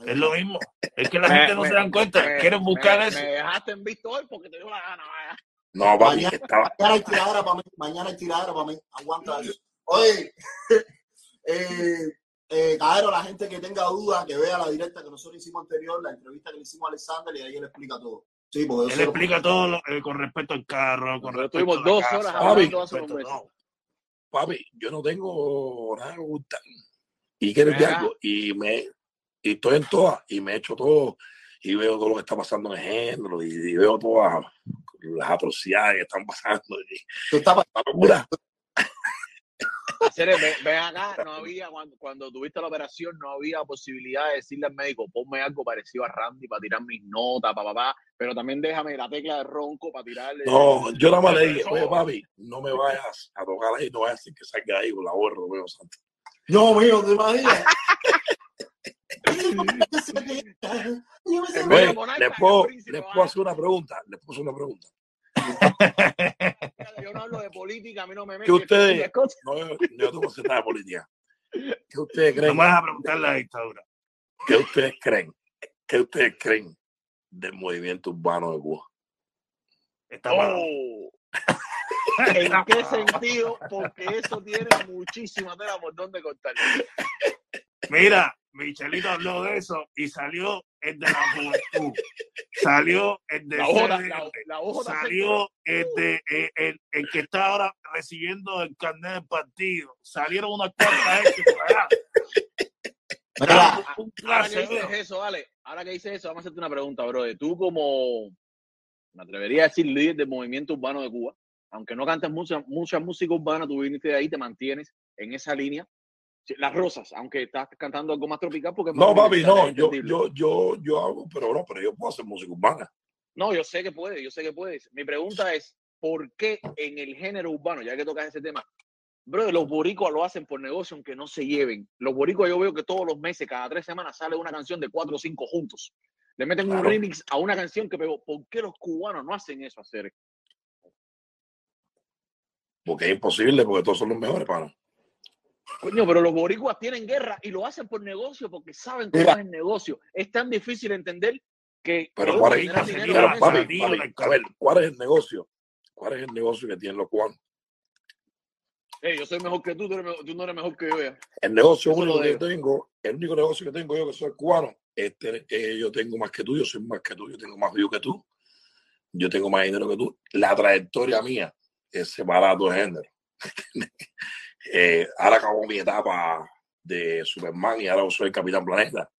A: Es lo mismo. Es que la
B: Me-
A: gente no
B: me-
A: se dan cuenta.
B: me-
A: Quieren buscar
B: me,
A: eso.
B: Me dejaste en visto hoy porque te dio la gana. vaya.
D: No, papi,
C: Mañana-
D: estaba,
C: Mañana hay tiradera para mí. Mañana hay tiradera para mí. Aguanta eso. Oye, eh, eh, Caero, la gente que tenga dudas, que vea la directa que nosotros hicimos anterior, la entrevista que le hicimos a Alexander y ahí él explica todo. Sí, porque
A: Él
C: lo-
A: explica todo lo- eh, con respecto al carro, con respecto la
B: dos
A: casa,
B: horas
D: hablando
B: hace
D: papi, yo no tengo nada que ocultar. Y quieres de algo. Y me y estoy en todas y me he hecho todo y veo todo lo que está pasando en el género y, y veo todas las atrocidades que están pasando. Y,
C: Tú estás-
D: una locura.
B: Ven, ven acá, no había, cuando, cuando tuviste la operación, no había posibilidad de decirle al médico, ponme algo parecido a Randy para tirar mis notas, papá, papá, pero también déjame la tecla de ronco para tirarle.
D: No, yo nada más le dije, oye papi, no me vayas a tocar ahí, no vayas a decir que salga ahí con la borra, Romeo Santos.
C: No, mío, ¿te imaginas?
D: Le puedo, le puedo hacer una pregunta, le puedo hacer una pregunta.
B: Yo no hablo de política, a mí no me
D: ¿Qué
B: metes
D: ustedes-. No, yo no tengo que de política. ¿Qué ustedes
A: No
D: creen?
A: me vas a preguntar la dictadura.
D: ¿Qué ustedes creen? ¿Qué ustedes creen del movimiento urbano de Cuba?
A: Está.
B: Oh. ¿En qué sentido? Porque eso tiene muchísima tela por donde cortar.
A: Mira, Michelito habló de eso y salió el de la juventud. Salió el de
B: La hoja,
A: CDR,
B: la, la hoja
A: salió el, de, el, el que está ahora recibiendo el carnet del partido. Salieron unas cuantas gente por allá.
C: Mira,
A: Un
B: Ahora que dices eso, vale, ahora que dices eso, vamos a hacerte una pregunta, bro. Tú como, me atrevería a decir, líder del movimiento urbano de Cuba, aunque no cantes mucha, mucha música urbana, tú viniste de ahí, te mantienes en esa línea. Las rosas, aunque estás cantando algo más tropical porque es más
D: No, papi, no, yo, yo, yo, yo hago, pero no, pero yo puedo hacer música urbana.
B: No, yo sé que puedes, yo sé que puedes. Mi pregunta es, ¿por qué en el género urbano, ya que tocas ese tema, bro, los boricuas lo hacen por negocio aunque no se lleven? Los boricuas yo veo que todos los meses, cada tres semanas, sale una canción de cuatro o cinco juntos. Le meten un remix a una canción que pegó. ¿Por qué los cubanos no hacen eso, hacer?
D: Porque es imposible, porque todos son los mejores, para.
B: Coño, pero los boricuas tienen guerra y lo hacen por negocio porque saben cómo
C: Mira.
B: es el negocio. Es tan difícil entender que
D: Pero ¿cuál es- papi, papi,
A: del
D: a ver, ¿cuál es el negocio? ¿Cuál es el negocio que tienen los cubanos?
B: Ey, yo soy mejor que tú, tú, eres mejor- tú no eres mejor que yo. ya.
D: El negocio
B: Eso
D: único que yo tengo, el único negocio que tengo yo que soy cubano, es tener- eh, yo tengo más que tú, yo soy más que tú, yo tengo más view que tú, yo tengo más dinero que tú. La trayectoria mía es separar dos géneros. Eh, ahora acabo mi etapa de Superman y ahora soy Capitán Planeta.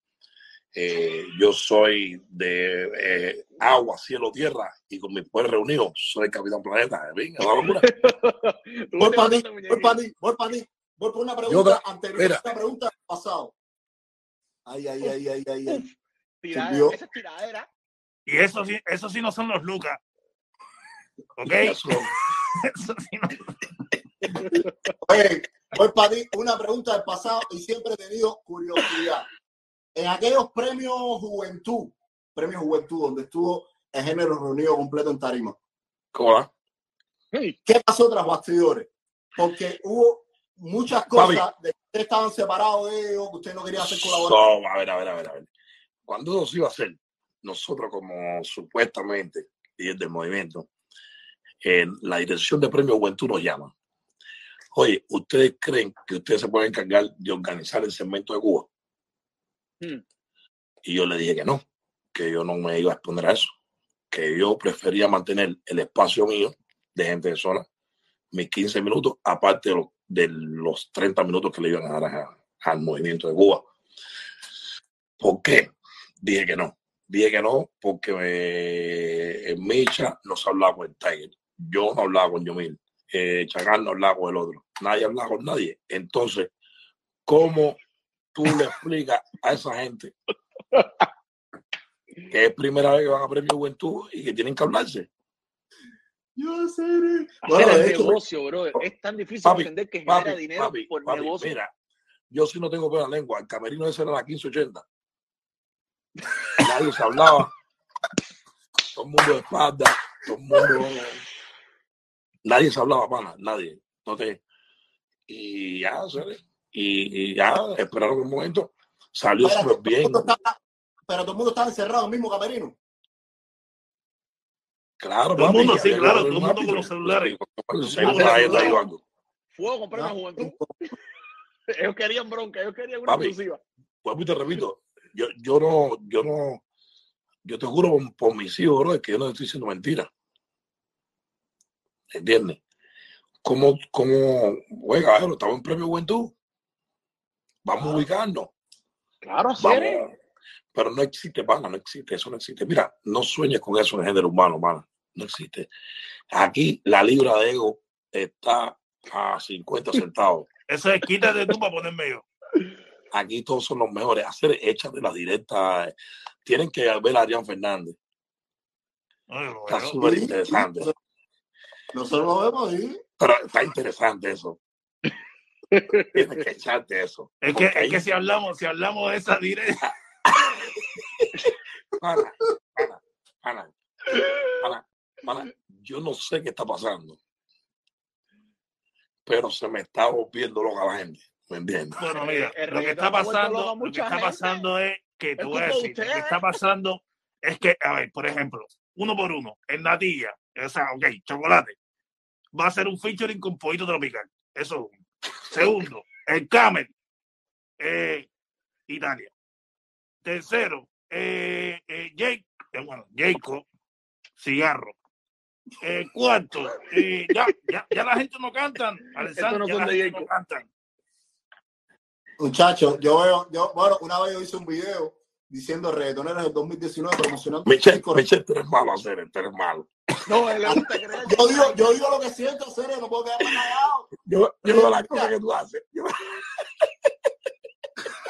D: Eh, yo soy de eh, agua, cielo, tierra y con mis poderes reunidos soy Capitán Planeta. Venga, una locura.
C: Voy para ti, voy para ti, voy para ti. Voy por una pregunta
D: te-
C: anterior,
D: mira.
C: una pregunta pasado. Ay, ay, ay, ay, ay, ay.
B: Tiradera, esa es tiradera.
A: Y eso sí, eso sí no son los Lucas. ¿Ok?
D: Eso-
A: Eso sí no.
C: Oye, voy para ti, una pregunta del pasado y siempre he tenido curiosidad. En aquellos premios Juventud, premios Juventud, donde estuvo el género reunido completo en Tarima,
D: ¿Cómo
C: ¿qué pasó tras bastidores? Porque hubo muchas cosas de que ustedes estaban separados de ellos, que usted no quería hacer colaboración.
D: So, a ver, a ver, a ver, a ver. Cuando se iba a hacer, nosotros como supuestamente líder del movimiento, eh, la dirección de Premio Juventud nos llama. Oye, ¿ustedes creen que ustedes se pueden encargar de organizar el segmento de Cuba?
B: Hmm.
D: Y yo le dije que no, que yo no me iba a exponer a eso, que yo prefería mantener el espacio mío de gente de zona, mis 15 minutos, aparte de, lo- de los 30 minutos que le iban a dar a- al movimiento de Cuba. ¿Por qué? Dije que no. Dije que no porque eh, en Micha no se hablaba con el Tiger. Yo no hablaba con Yomil. Eh, Chacal no hablaba con el otro. Nadie hablaba con nadie. Entonces, ¿cómo tú le explicas a esa gente que es primera vez que van a Premio Juventud y que tienen que hablarse?
C: Yo sé.
B: hacer
C: Bueno,
B: el
C: de hecho,
B: negocio, bro. Es tan difícil
D: Papi,
B: entender que genera
D: Papi,
B: dinero
D: papi,
B: por
D: papi,
B: negocio.
D: mira, yo sí no tengo pena en lengua. El camerino ese era la 1580. Nadie se hablaba. Todo el mundo de espalda. Todo el mundo. Nadie se hablaba, pana. Nadie. Entonces, y ya, ¿sabes? Y, y ya, esperaron un momento. Salió súper bien.
C: estaba- pero todo el mundo estaba encerrado en el mismo camerino.
D: Claro,
A: Todo el mundo, sí, claro, todo el mundo
D: un
A: con los celulares.
D: Cuando
B: Sí,
D: se iba
B: sí,
D: la
B: sí,
D: gente
B: sí.
D: ahí o algo.
B: Fuego comprar una
C: No,
B: juventud. Ellos querían bronca, ellos querían una exclusiva.
D: Y te repito, yo, yo no, yo no, yo te juro por, por mis hijos, bro, que yo no estoy diciendo mentira. ¿Entiendes? ¿Cómo, cómo, oye, cabrón, estamos en premio juventud? Vamos a ubicarnos.
B: Claro.
D: Vamos. Pero no existe, pana, no existe, eso no existe. Mira, no sueñes con eso en el género humano, pana. No existe. Aquí la libra de ego está a 50 centavos.
A: Eso es quítate tú para ponerme yo.
D: Aquí todos son los mejores. Hacer hechas de las directas. Tienen que ver a Adrián Fernández. Está súper interesante.
C: Nosotros lo vemos ahí.
D: Pero está interesante eso. Tienes que echarte eso.
A: Es que, es que si hablamos, si hablamos de esa directa,
D: pana, pana, pana, pana, yo no sé qué está pasando. Pero se me está volviendo loca la gente. ¿Me entiendes?
A: bueno, mira,
B: El
A: lo que está pasando, lo que está pasando es que
B: Es
A: voy a decir, lo que está pasando es que, a ver, por ejemplo, uno por uno, en Natilla, o sea, ok, chocolate, va a ser un featuring con pollito tropical. Eso es uno. Segundo, el Camel, eh, Italia. Tercero, eh, eh, Jake, eh, bueno, Jacob, cigarro. Eh, cuarto, eh, ya, ya, ya la gente no cantan, Alessandro,
B: no
A: ya la gente no cantan.
C: Muchachos, yo veo, yo, bueno, una vez yo hice un video diciendo reggaetoneros del 2019 promocionando
D: Michelle. Michelle, tú eres malo hacer, tú eres malo.
B: No, a él.
C: Yo digo, yo digo lo que siento, serio, no puedo quedarme callado.
D: Yo, yo no la cosa que tú haces. Yo-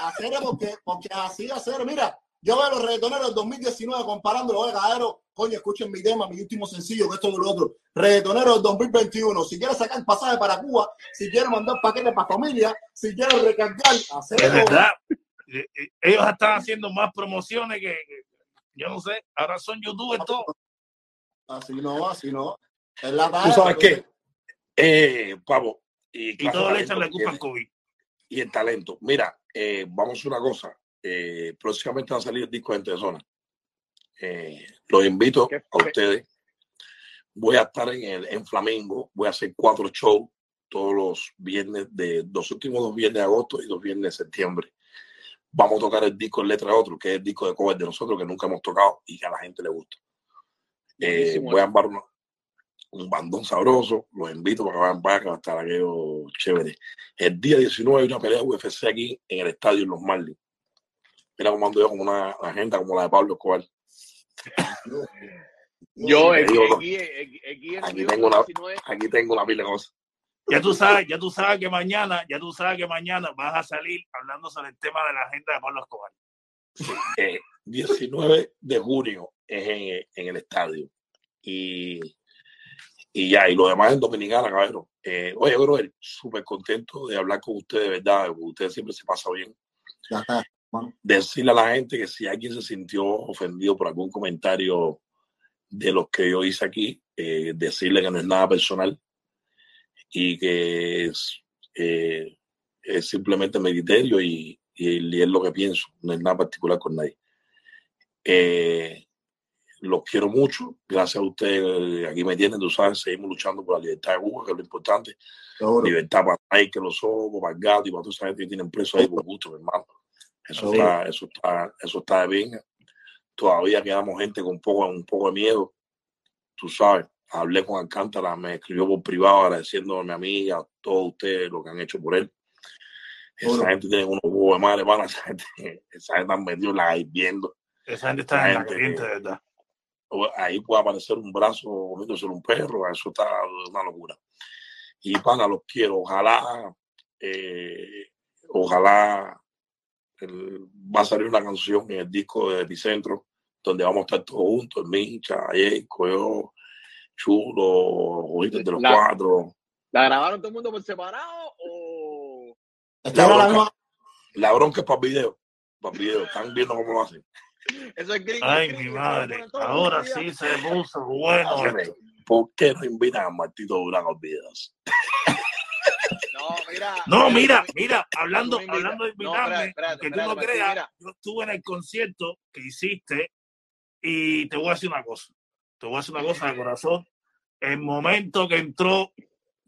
C: Hacer porque, porque así hacer. Mira, yo veo los reggaetoneros del 2019 comparándolo, oye, cadero, coño, escuchen mi tema, mi último sencillo, que esto y lo otro. Reggaetoneros del 2021. Si quieres sacar pasaje para Cuba, si quieres mandar paquetes para familia, si quieres recargar, hacer
A: Es verdad. Eh, eh, Ellos están haciendo más promociones que, que- yo no sé, ahora son youtubers todos.
C: Así no, así no. Es la
D: ¿Tú sabes qué? Eh, Pablo, y,
A: Y todos le echan la culpa al COVID.
D: y el talento. Mira, eh, vamos a hacer una cosa. Eh, próximamente va a salir el disco de Zona. Eh, los invito
B: Qué
D: a ustedes. Voy a estar en, el, en Flamingo. Voy a hacer cuatro shows todos los viernes de los últimos dos viernes de agosto y dos viernes de septiembre. Vamos a tocar el disco en letra de otro, que es el disco de cover de nosotros que nunca hemos tocado y que a la gente le gusta. Eh, voy a armar una- un bandón sabroso. Los invito para que vayan para acá, que va a estar aquello chévere. El día 19 hay una pelea UFC aquí en el estadio en Los Marlins. Mira cómo ando yo con una agenda como la de Pablo Escobar.
B: Yo,
D: digo,
B: aquí, Río
D: tengo una-
B: 19,
D: Aquí tengo una pila de cosas.
A: Ya tú sabes, ya tú sabes que mañana, ya tú sabes que mañana vas a salir hablando sobre el tema de la agenda de Pablo Escobar.
D: Eh, 19 de junio es en, en el estadio. Y, y ya, y lo demás en Dominicana, cabrón. Eh, oye, brother, súper contento de hablar con ustedes, de verdad. porque Ustedes siempre se pasa bien. Decirle a la gente que si alguien se sintió ofendido por algún comentario de los que yo hice aquí, eh, decirle que no es nada personal y que es, eh, es simplemente mi criterio y, y es lo que pienso, no es nada particular con nadie. Eh, los quiero mucho, gracias a ustedes, aquí me tienen, tú sabes, seguimos luchando por la libertad de Cuba, que es lo importante, libertad para ahí que los ojos, para el gato y para toda esa gente que tienen preso ahí por gusto, mi hermano. Eso está, eso está, eso está de bien. Todavía quedamos gente con un poco, un poco de miedo. Tú sabes, hablé con Alcántara, me escribió por privado agradeciéndome a mí, a todos ustedes lo que han hecho por él. Esa gente tiene unos huevos de madre, hermano. Esa gente, esa gente han metido la viendo.
A: Esa gente está en la
D: Gente
A: caliente,
D: que-
A: de verdad.
D: Ahí puede aparecer un brazo comiéndose un perro. Eso está una locura. Y pana, los quiero. Ojalá, eh, ojalá el- va a salir una canción en el disco de Epicentro donde vamos a estar todos juntos, Mincha, Yeco, yo, Chulo, Juguitos de los
B: La-
D: Cuatro.
B: ¿La grabaron todo el mundo por separado o...?
C: La misma-
D: La bronca es para el video, para el video. Están viendo cómo lo hacen.
B: Eso es gringo.
A: Ay,
B: es
A: mi madre. Ahora sí se puso bueno.
D: ¿Por qué no invitan a Martito Durán a los videos?
B: No, mira.
A: No, mira, mira, hablando, hablando de
B: No,
A: invitarme,
B: espérate, espérate,
A: que tú
B: espérate,
A: no creas,
B: mira.
A: yo estuve en el concierto que hiciste y te voy a decir una cosa, te voy a decir una cosa de corazón. El momento que entró,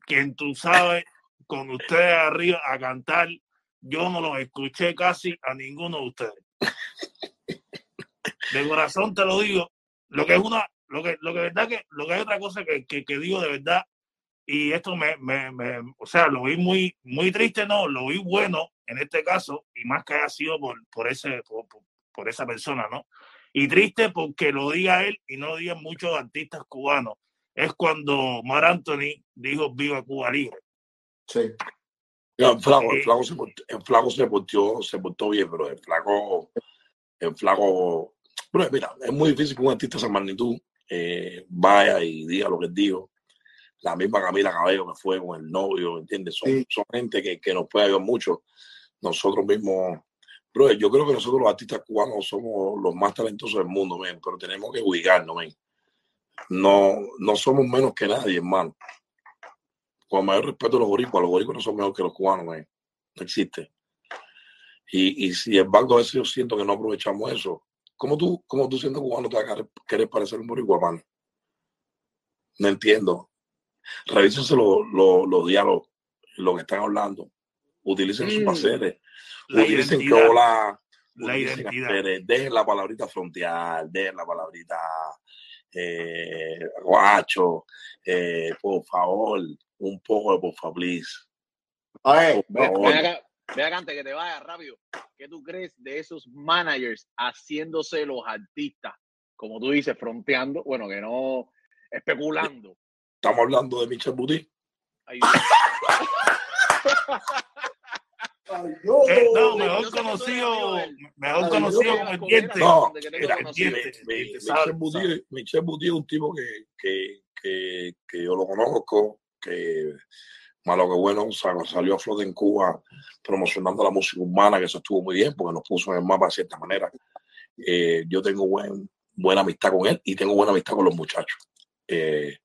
A: quien tú sabes, con ustedes arriba a cantar, yo no los escuché casi a ninguno de ustedes. De corazón te lo digo, lo que es una, lo que, lo que verdad que, lo que hay otra cosa que, que, que digo de verdad, y esto me, me, me, o sea, lo vi muy, muy triste, no, lo vi bueno en este caso, y más que haya sido por, por ese, por- por esa persona, ¿no? Y triste porque lo diga él y no lo digan muchos artistas cubanos. Es cuando Mar Anthony dijo Viva Cuba Libre.
C: Sí.
D: El flaco, el
A: Eh,
D: flaco, se, portó- el flaco se portó, se portó bien, pero el flaco, el flaco, bro, mira, es muy difícil que un artista de esa magnitud eh, vaya y diga lo que dijo. La misma Camila Cabello que fue con el novio, ¿entiendes? Son,
C: Sí.
D: son gente que, que nos puede ayudar mucho. Nosotros mismos, bro, yo creo que nosotros los artistas cubanos somos los más talentosos del mundo, men, pero tenemos que ubicarnos, men. No, no somos menos que nadie, hermano. Con mayor respeto a los boricuas, los boricuas no son mejor que los cubanos, men. No existe. Y, y si embargo a veces yo siento que no aprovechamos eso, ¿cómo tú, cómo tú siendo cubano te vas a querer- parecer un boricua, mano? No entiendo. Revísense lo- lo- los diálogos, lo que están hablando. Utilicen sus placeres.
A: La
D: utilicen que
A: identidad.
D: hola.
A: La identidad.
D: Dejen la palabrita frontear, dejen la palabrita eh, guacho, eh, por favor, un poco de por favor, please.
C: Oye,
B: Ve,
D: favor.
B: ven acá, ven acá antes que te vayas rápido. ¿Qué tú crees de esos managers haciéndose los artistas? Como tú dices, fronteando, bueno, que no especulando.
D: Estamos hablando de Michel Buti.
B: Ahí-
C: ay, no.
A: Eh, no, mejor conocido, mejor conocido como el diente.
D: No, mira,
A: el diente,
D: Mi-
A: el diente,
D: Michel Buti es un tipo que, que, que, que yo lo conozco, que malo que bueno, sal- salió a flote en Cuba promocionando la música humana, que eso estuvo muy bien, porque nos puso en el mapa de cierta manera. Eh, yo tengo buen, buena amistad con él y tengo buena amistad con los muchachos. Eh,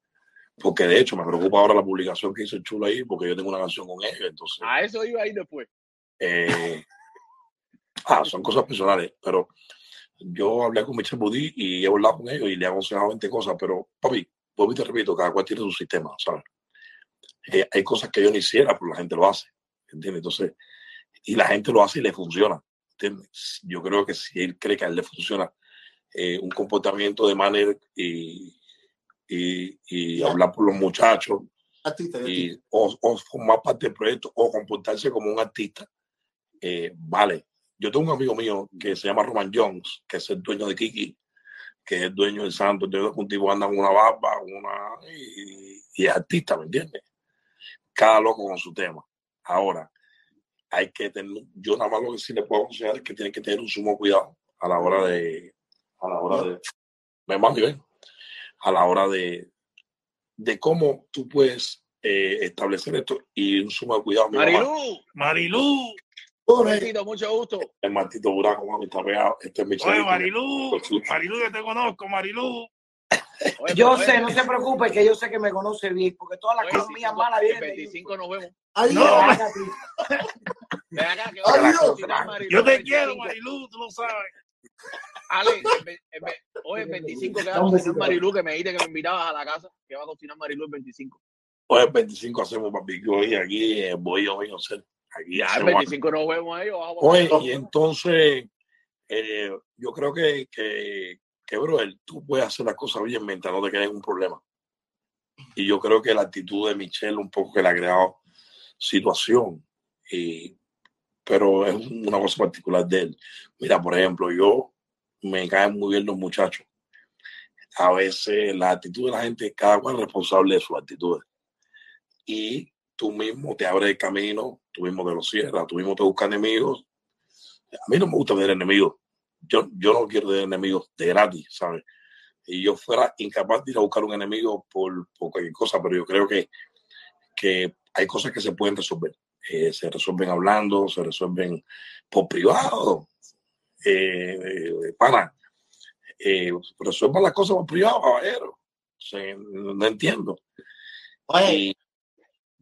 D: porque de hecho me preocupa ahora la publicación que hizo el chulo ahí, porque yo tengo una canción con ellos, entonces
B: A eso iba a ir después.
D: eh, ah, son cosas personales, pero yo hablé con Michel Budí y he hablado con ellos y le he aconsejado 20 cosas, pero papi, y te repito, cada cual tiene su sistema, ¿sabes? Eh, hay cosas que yo no hiciera, pero la gente lo hace, ¿entiendes? Entonces, y la gente lo hace y le funciona, ¿entiendes? Yo creo que si él cree que a él le funciona eh, un comportamiento de manera y, y, hablar por los muchachos
C: Artista,
D: o, o formar parte del proyecto o comportarse como un artista, eh, vale. Yo tengo un amigo mío que se llama Roman Jones, que es el dueño de Kiki, que es el dueño del Santo, de un tipo anda con una barba una, y, y es artista, ¿me entiendes? Cada loco con su tema. Ahora, hay que tener, yo nada más lo que sí le puedo aconsejar es que tienen que tener un sumo cuidado a la hora de, a la hora de, ven, mami, ven, a la hora de, de cómo tú puedes eh, establecer esto y un sumo cuidado.
B: Marilú,
A: Marilú,
B: besito, mucho gusto.
D: el Martito Buraco, mami, está pegado. Este es mi
A: oye. Marilú, Marilú, yo te conozco, Marilú.
B: Oye,
E: Yo sé, no se preocupe, que yo sé que me conoce bien, porque todas las cosas mías
B: 25
E: malas vienen de
B: 25 nos vemos.
C: Ay,
A: No,
C: Dios.
E: Ven acá, tío.
B: Ven acá, que
C: Ay,
B: vamos a
C: Dios.
B: cocinar, Marilú,
A: Yo te quiero,
B: 25.
A: Marilú, tú lo sabes.
B: Ale, hoy el 25 que va a cocinar. Marilú, que me dijiste que me invitabas a la casa, que va a cocinar Marilú el 25.
D: Hoy el 25 hacemos barbecue y aquí en Bohío, Bohío, Aquí
B: Ya, el
D: hacemos
B: 25 nos vemos ahí. vamos a
D: Oye,
B: pasar.
D: y entonces, eh, yo creo que, que, que, brother, tú puedes hacer las cosas bien mientras no te quede un problema. Y yo creo que la actitud de Michelle un poco que le ha creado situación. Y, pero es una cosa particular de él. Mira, por ejemplo, yo me caen muy bien los muchachos. A veces la actitud de la gente, cada cual es responsable de sus actitudes. Y tú mismo te abres el camino, tú mismo te lo cierras, tú mismo te buscas enemigos. A mí no me gusta tener enemigos. Yo, yo no quiero tener enemigos de gratis, ¿sabes? Y yo fuera incapaz de ir a buscar un enemigo por, por cualquier cosa, pero yo creo que, que hay cosas que se pueden resolver. Eh, se resuelven hablando, se resuelven por privado. Eh, eh, pana, eh, resuelvan las cosas por privado, caballero. O sea, no entiendo.
C: Oye,
D: Y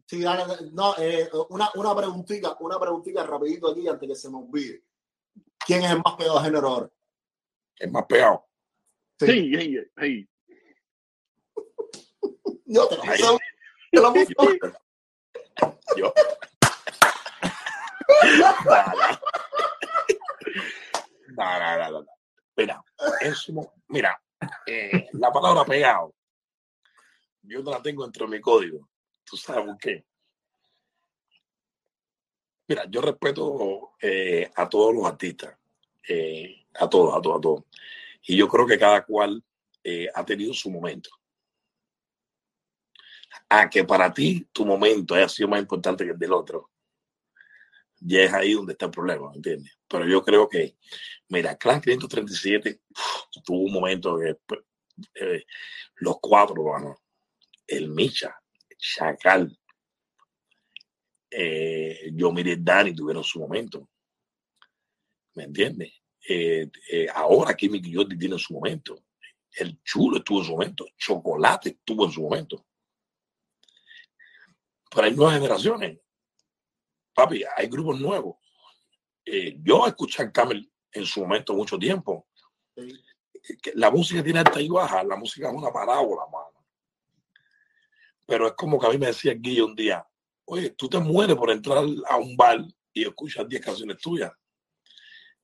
C: Sí, no, eh, una, una preguntita, una preguntita rapidito aquí antes que se me olvide. ¿Quién es el más pegado de género ahora?
D: Es más pegado.
C: Sí.
B: Sí, sí, sí.
C: Yo te lo puse.
D: Yo. No, no, no, no. Mira, mira, eh, la palabra pegado, yo no la tengo dentro de mi código. ¿Tú sabes por qué? Mira, yo respeto eh, a todos los artistas, eh, a todos, a todos, a todos. Y yo creo que cada cual ha tenido su momento. A que para ti tu momento haya sido más importante que el del otro. Ya es ahí donde está el problema, ¿entiendes? Pero yo creo que, mira, Clan 537 uf, tuvo un momento que eh, los cuatro, mano, el Micha, Chacal, eh, yo miré Dani tuvieron su momento. ¿Me entiendes? Eh, eh, ahora Kimi Jordi tiene su momento. El chulo estuvo en su momento. Chocolate estuvo en su momento. Pero hay nuevas generaciones. Papi, hay grupos nuevos. Eh, yo escuché a Camel en su momento mucho tiempo.
C: Sí.
D: La música tiene alta y baja. La música es una parábola, mano. Pero es como que a mí me decía Guillo un día, oye, tú te mueres por entrar a un bar y escuchar 10 canciones tuyas.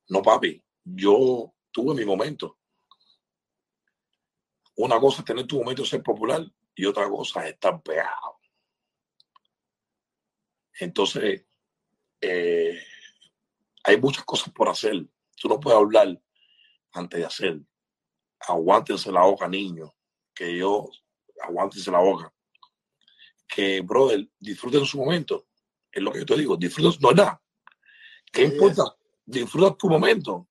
D: No, papi, yo tuve mi momento. Una cosa es tener tu momento ser popular y otra cosa es estar pegado. Entonces, eh, hay muchas cosas por hacer. Tú no puedes hablar antes de hacer. Aguántense la boca, niños. Que yo, aguántense la boca. Que, brother, disfruten su momento. Es lo que yo te digo. Disfruten, no es nada. ¿Qué
C: Sí,
D: importa? Disfruta tu momento.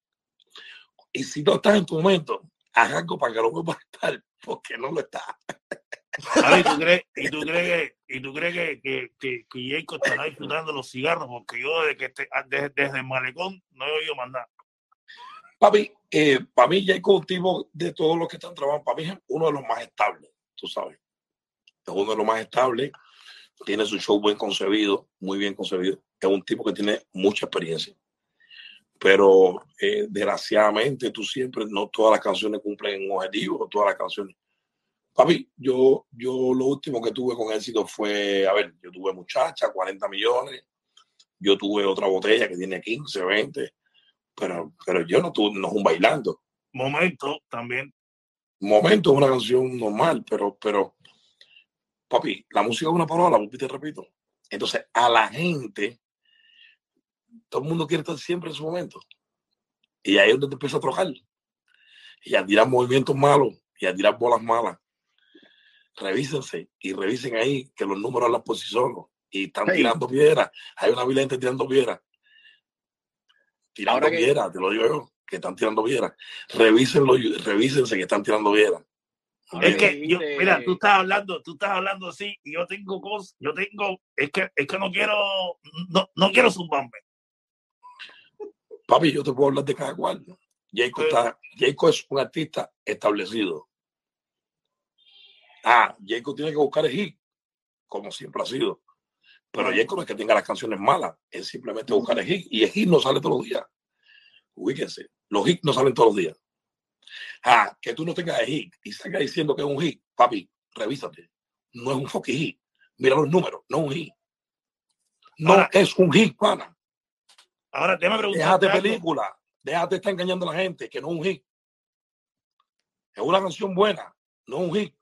D: Y si no estás en tu momento, haz algo para que lo vuelvas a estar, porque no lo estás.
A: Javi, ¿tú crees, ¿y tú crees, que, y tú crees que, que, que, que Jacob estará disfrutando los cigarros? Porque yo desde, que te- desde, el malecón no he oído mandar.
D: Papi, eh, para mí ya hay un tipo de todos los que están trabajando, para mí es uno de los más estables, tú sabes. Es uno de los más estables, tiene su show buen concebido, muy bien concebido. Es un tipo que tiene mucha experiencia. Pero eh, desgraciadamente tú siempre, no todas las canciones cumplen un objetivo, todas las canciones. Papi, yo, yo lo último que tuve con éxito fue, a ver, yo tuve muchacha, 40 millones, yo tuve otra botella que tiene 15, 20, pero, pero yo no tuve, no es un bailando.
A: Momento también.
D: Momento es una canción normal, pero, pero, papi, la música es una palabra, y te repito. Entonces, a la gente, todo el mundo quiere estar siempre en su momento. Y ahí es donde te empieza a trocar. Y a tirar movimientos malos y a tirar bolas malas. Revísense y revisen ahí que los números hablan por sí solos. Y están
B: Hey.
D: tirando piedras. Hay una vida gente tirando piedras. Tirando
B: Ahora que-
D: piedras, te lo digo yo, que están tirando piedras. Revísenlo, y- revísense que están tirando piedras.
A: Es que yo, mira, tú estás hablando, tú estás hablando así, y yo tengo cosas, yo tengo, es que, es que no quiero, no, no quiero zumbarme.
D: Papi, yo te puedo hablar de cada cual. Jacob,
A: Sí.
D: está, Jacob es un artista establecido. Ah, Jacob tiene que buscar el hit, como siempre ha sido. Pero Jacob no es que tenga las canciones malas, es simplemente buscar el hit. Y el hit no sale todos los días. Ubíquense, los hits no salen todos los días. Ah, que tú no tengas el hit y salgas diciendo que es un hit, papi, revísate. No es un fucking hit. Mira los números, no es un hit. No
A: Ahora-
D: es un hit, pana.
A: Ahora, déjame
D: Déjate
A: preguntarte algo.
D: película. Déjate estar engañando a la gente que no es un hit. Es una canción buena, no es un hit.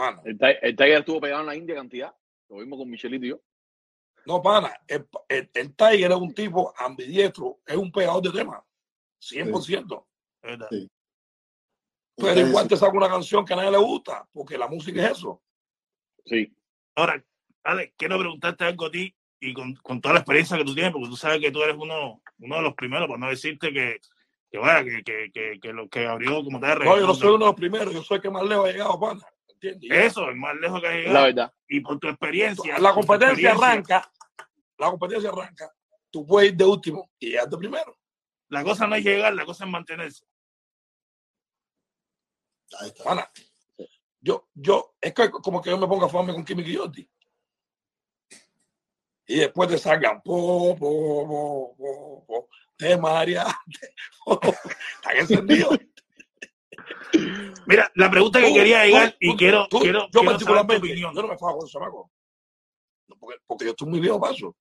D: Pana.
B: El, Ti- el Tiger estuvo pegado en la India cantidad. Lo mismo con Michelito y yo.
D: No, pana. El, el, el Tiger es un tipo ambidiestro, es un pegador de temas. 100%.
A: ¿verdad?
D: Pero
C: Ustedes-
D: igual te saca una canción que a nadie le gusta, porque la música es eso.
B: Sí.
A: Ahora, Ale, quiero preguntarte algo a ti y con, con toda la experiencia que tú tienes, porque tú sabes que tú eres uno, uno de los primeros, para no decirte que, que vaya, que, que, que, que lo que abrió como tal.
D: No, yo no soy uno de los primeros, yo soy el que más lejos ha llegado, pana.
A: Eso, el más lejos que has
B: La verdad.
A: Y por tu experiencia.
D: La competencia
A: experiencia,
D: arranca, la competencia arranca. Tú puedes ir de último y llegar de primero.
A: La cosa no es llegar, la cosa es mantenerse.
C: Ahí está.
D: Pana, yo, yo, es que como que yo me ponga a fama con Kimi Guillotti. y después te sacan po, po, po, po, po, te María. Están encendidos.
A: Mira, la pregunta que
D: Tú,
A: quería
D: tú,
A: llegar y
D: tú,
A: quiero,
D: tú,
A: quiero,
D: yo
A: quiero saber tu
D: particularmente,
A: opinión.
D: yo no me fajo con ese chamaco. No, Porque, porque yo estoy muy viejo para eso.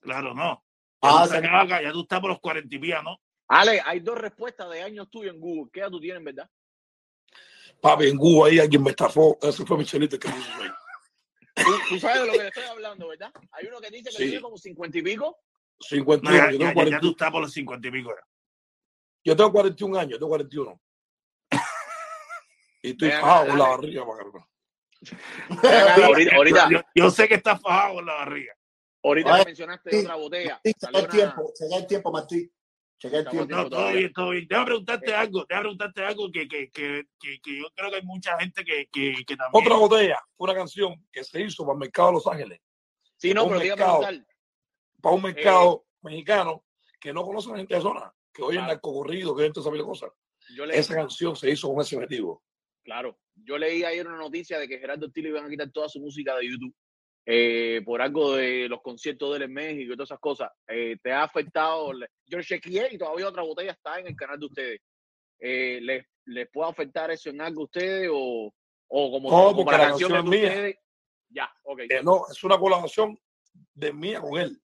A: Claro, no. Ya,
C: Ah,
A: tú,
C: se-
A: estás acá, ya tú estás por los cuarenta y pies, ¿no?
B: Ale, hay dos respuestas de años tuyos en Google. ¿Qué edad tú tienes, verdad?
D: Papi, en Cuba ahí alguien me estafó. Ese fue Michelito el que puso eso ahí.
B: ¿Tú, tú sabes de lo que te estoy hablando, ¿verdad? Hay uno que dice que
D: Sí.
B: tiene como cincuenta y pico.
D: 51,
A: No, ya,
D: yo,
A: ya-
D: tengo
A: ya-
D: 40
A: ya tú estás por los cincuenta y pico. ya.
D: yo tengo 41 años, yo tengo 41. Y estoy fajado con la barriga para
B: ahorita, ahorita,
A: Yo, yo sé que estás fajado con la barriga.
B: ahorita
C: Oye,
B: mencionaste
C: sí,
B: otra botella.
C: Sí, el tiempo, chequea el tiempo, Martí. El tiempo.
A: No, todo bien, todo bien. Déjame preguntarte
B: Eh.
A: algo, déjame preguntarte algo que, que, que, que, que yo creo que hay mucha gente que, que, que también.
D: Otra botella, una canción que se hizo para el mercado de Los Ángeles,
B: Sí, no,
D: un
B: pero te iba a
D: mercado.
B: preguntar.
D: para
B: Eh.
D: un mercado mexicano que no conoce a la gente de zona, que oyen
B: Claro.
D: narcocorrido, que oyen todas esas cosas. Esa canción se hizo con ese objetivo.
B: Claro, yo leí ayer una noticia de que Gerardo Ortiz iban a quitar toda su música de YouTube eh, por algo de los conciertos de él en México y todas esas cosas. Eh, ¿Te ha afectado? Yo chequeé y todavía otra botella está en el canal de ustedes. Eh, ¿les, ¿Les puede afectar eso en algo a ustedes o, o como,
D: No,
B: como la
D: la
B: canción
D: canción
B: de
D: es mía.
B: ustedes? Ya, ok.
D: No, es una colaboración de mía con él.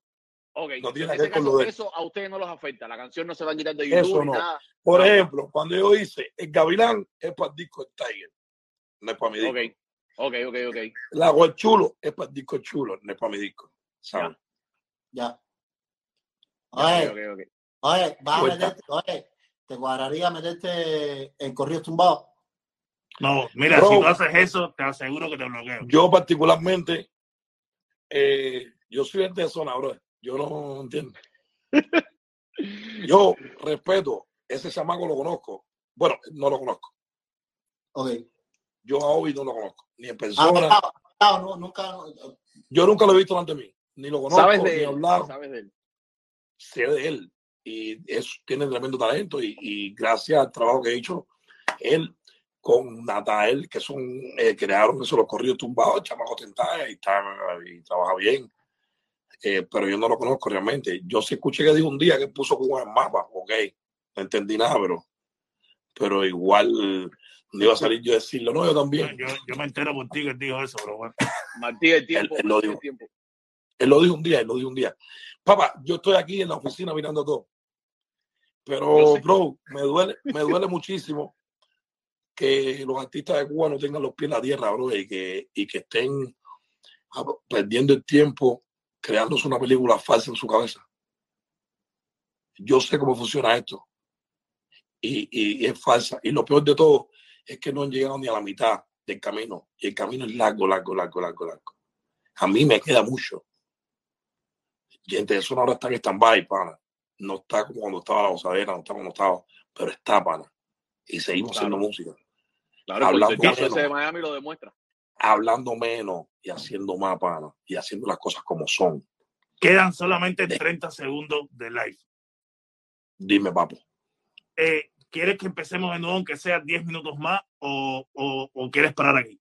B: Ok.
D: no tiene
B: en
D: que ver
B: ese
D: con
B: caso,
D: lo de él.
B: eso a ustedes no los afecta. La canción no se va a quitar de
D: Eso
B: YouTube ni
D: no.
B: nada.
D: Por ejemplo, cuando yo hice El Gavilán, es para el disco de Tiger, no es para mi disco.
B: Ok, ok, ok, ok.
D: La Agua Chulo es para el disco Chulo, no es para mi disco. ¿sabes?
C: Ya.
B: Ya,
C: Oye, oye, vas a
D: Vuelta.
C: meterte, oye, ¿te cuadraría meterte en corridos tumbados?
A: No, mira,
D: Bro.
A: si tú haces eso, te aseguro que te bloqueo.
D: Yo particularmente, eh, yo soy gente de zona, bro. Yo no entiendo. Yo respeto, ese chamaco lo conozco. Bueno, no lo conozco.
C: Ok.
D: Yo a Obi no lo conozco, ni en
C: Ah,
D: persona.
C: ah, no, nunca.
D: Yo nunca lo he visto delante de mí, ni lo conozco,
B: ¿Sabes de
D: ni he
B: él?
D: hablado.
B: ¿Sabes de él?
D: Sé de él y es, tiene tremendo talento y, y gracias al trabajo que ha hecho él con Natael, que son, eh, crearon esos los corridos tumbados, el chamaco tentado y, está, y trabaja bien. Eh, pero yo no lo conozco realmente. Yo sí escuché que dijo un día que puso Cuba en el mapa, ok, no entendí nada, pero, pero igual no iba a salir yo a decirlo, no, yo también.
A: yo, yo me entero por ti que él dijo eso, pero bueno.
B: Martí, el tiempo.
D: Él- él lo dijo.
B: el tiempo.
D: Él lo dijo un día, él lo dijo un día. Papá, yo estoy aquí en la oficina mirando todo. Pero, bro, me duele, me duele muchísimo que los artistas de Cuba no tengan los pies en la tierra, bro, y que, y que estén perdiendo el tiempo creándose una película falsa en su cabeza. Yo sé cómo funciona esto. Y, y- y es falsa. Y lo peor de todo es que no han llegado ni a la mitad del camino. Y el camino es largo, largo, largo, largo, largo. A mí me queda mucho. Gente, eso ahora está en stand-by, pana. No está como cuando estaba la gozadera, no está como estaba, pero está, pana. Y seguimos
B: Claro.
D: haciendo música.
B: Claro,
D: Hablando
B: el
D: menos.
B: ese de Miami lo demuestra.
D: Hablando menos y haciendo más, pana. Y haciendo las cosas como son.
A: Quedan solamente 30 segundos de live.
D: Dime, papo.
A: Eh, ¿Quieres que empecemos de nuevo, aunque sea 10 minutos más, o, o, o quieres parar aquí?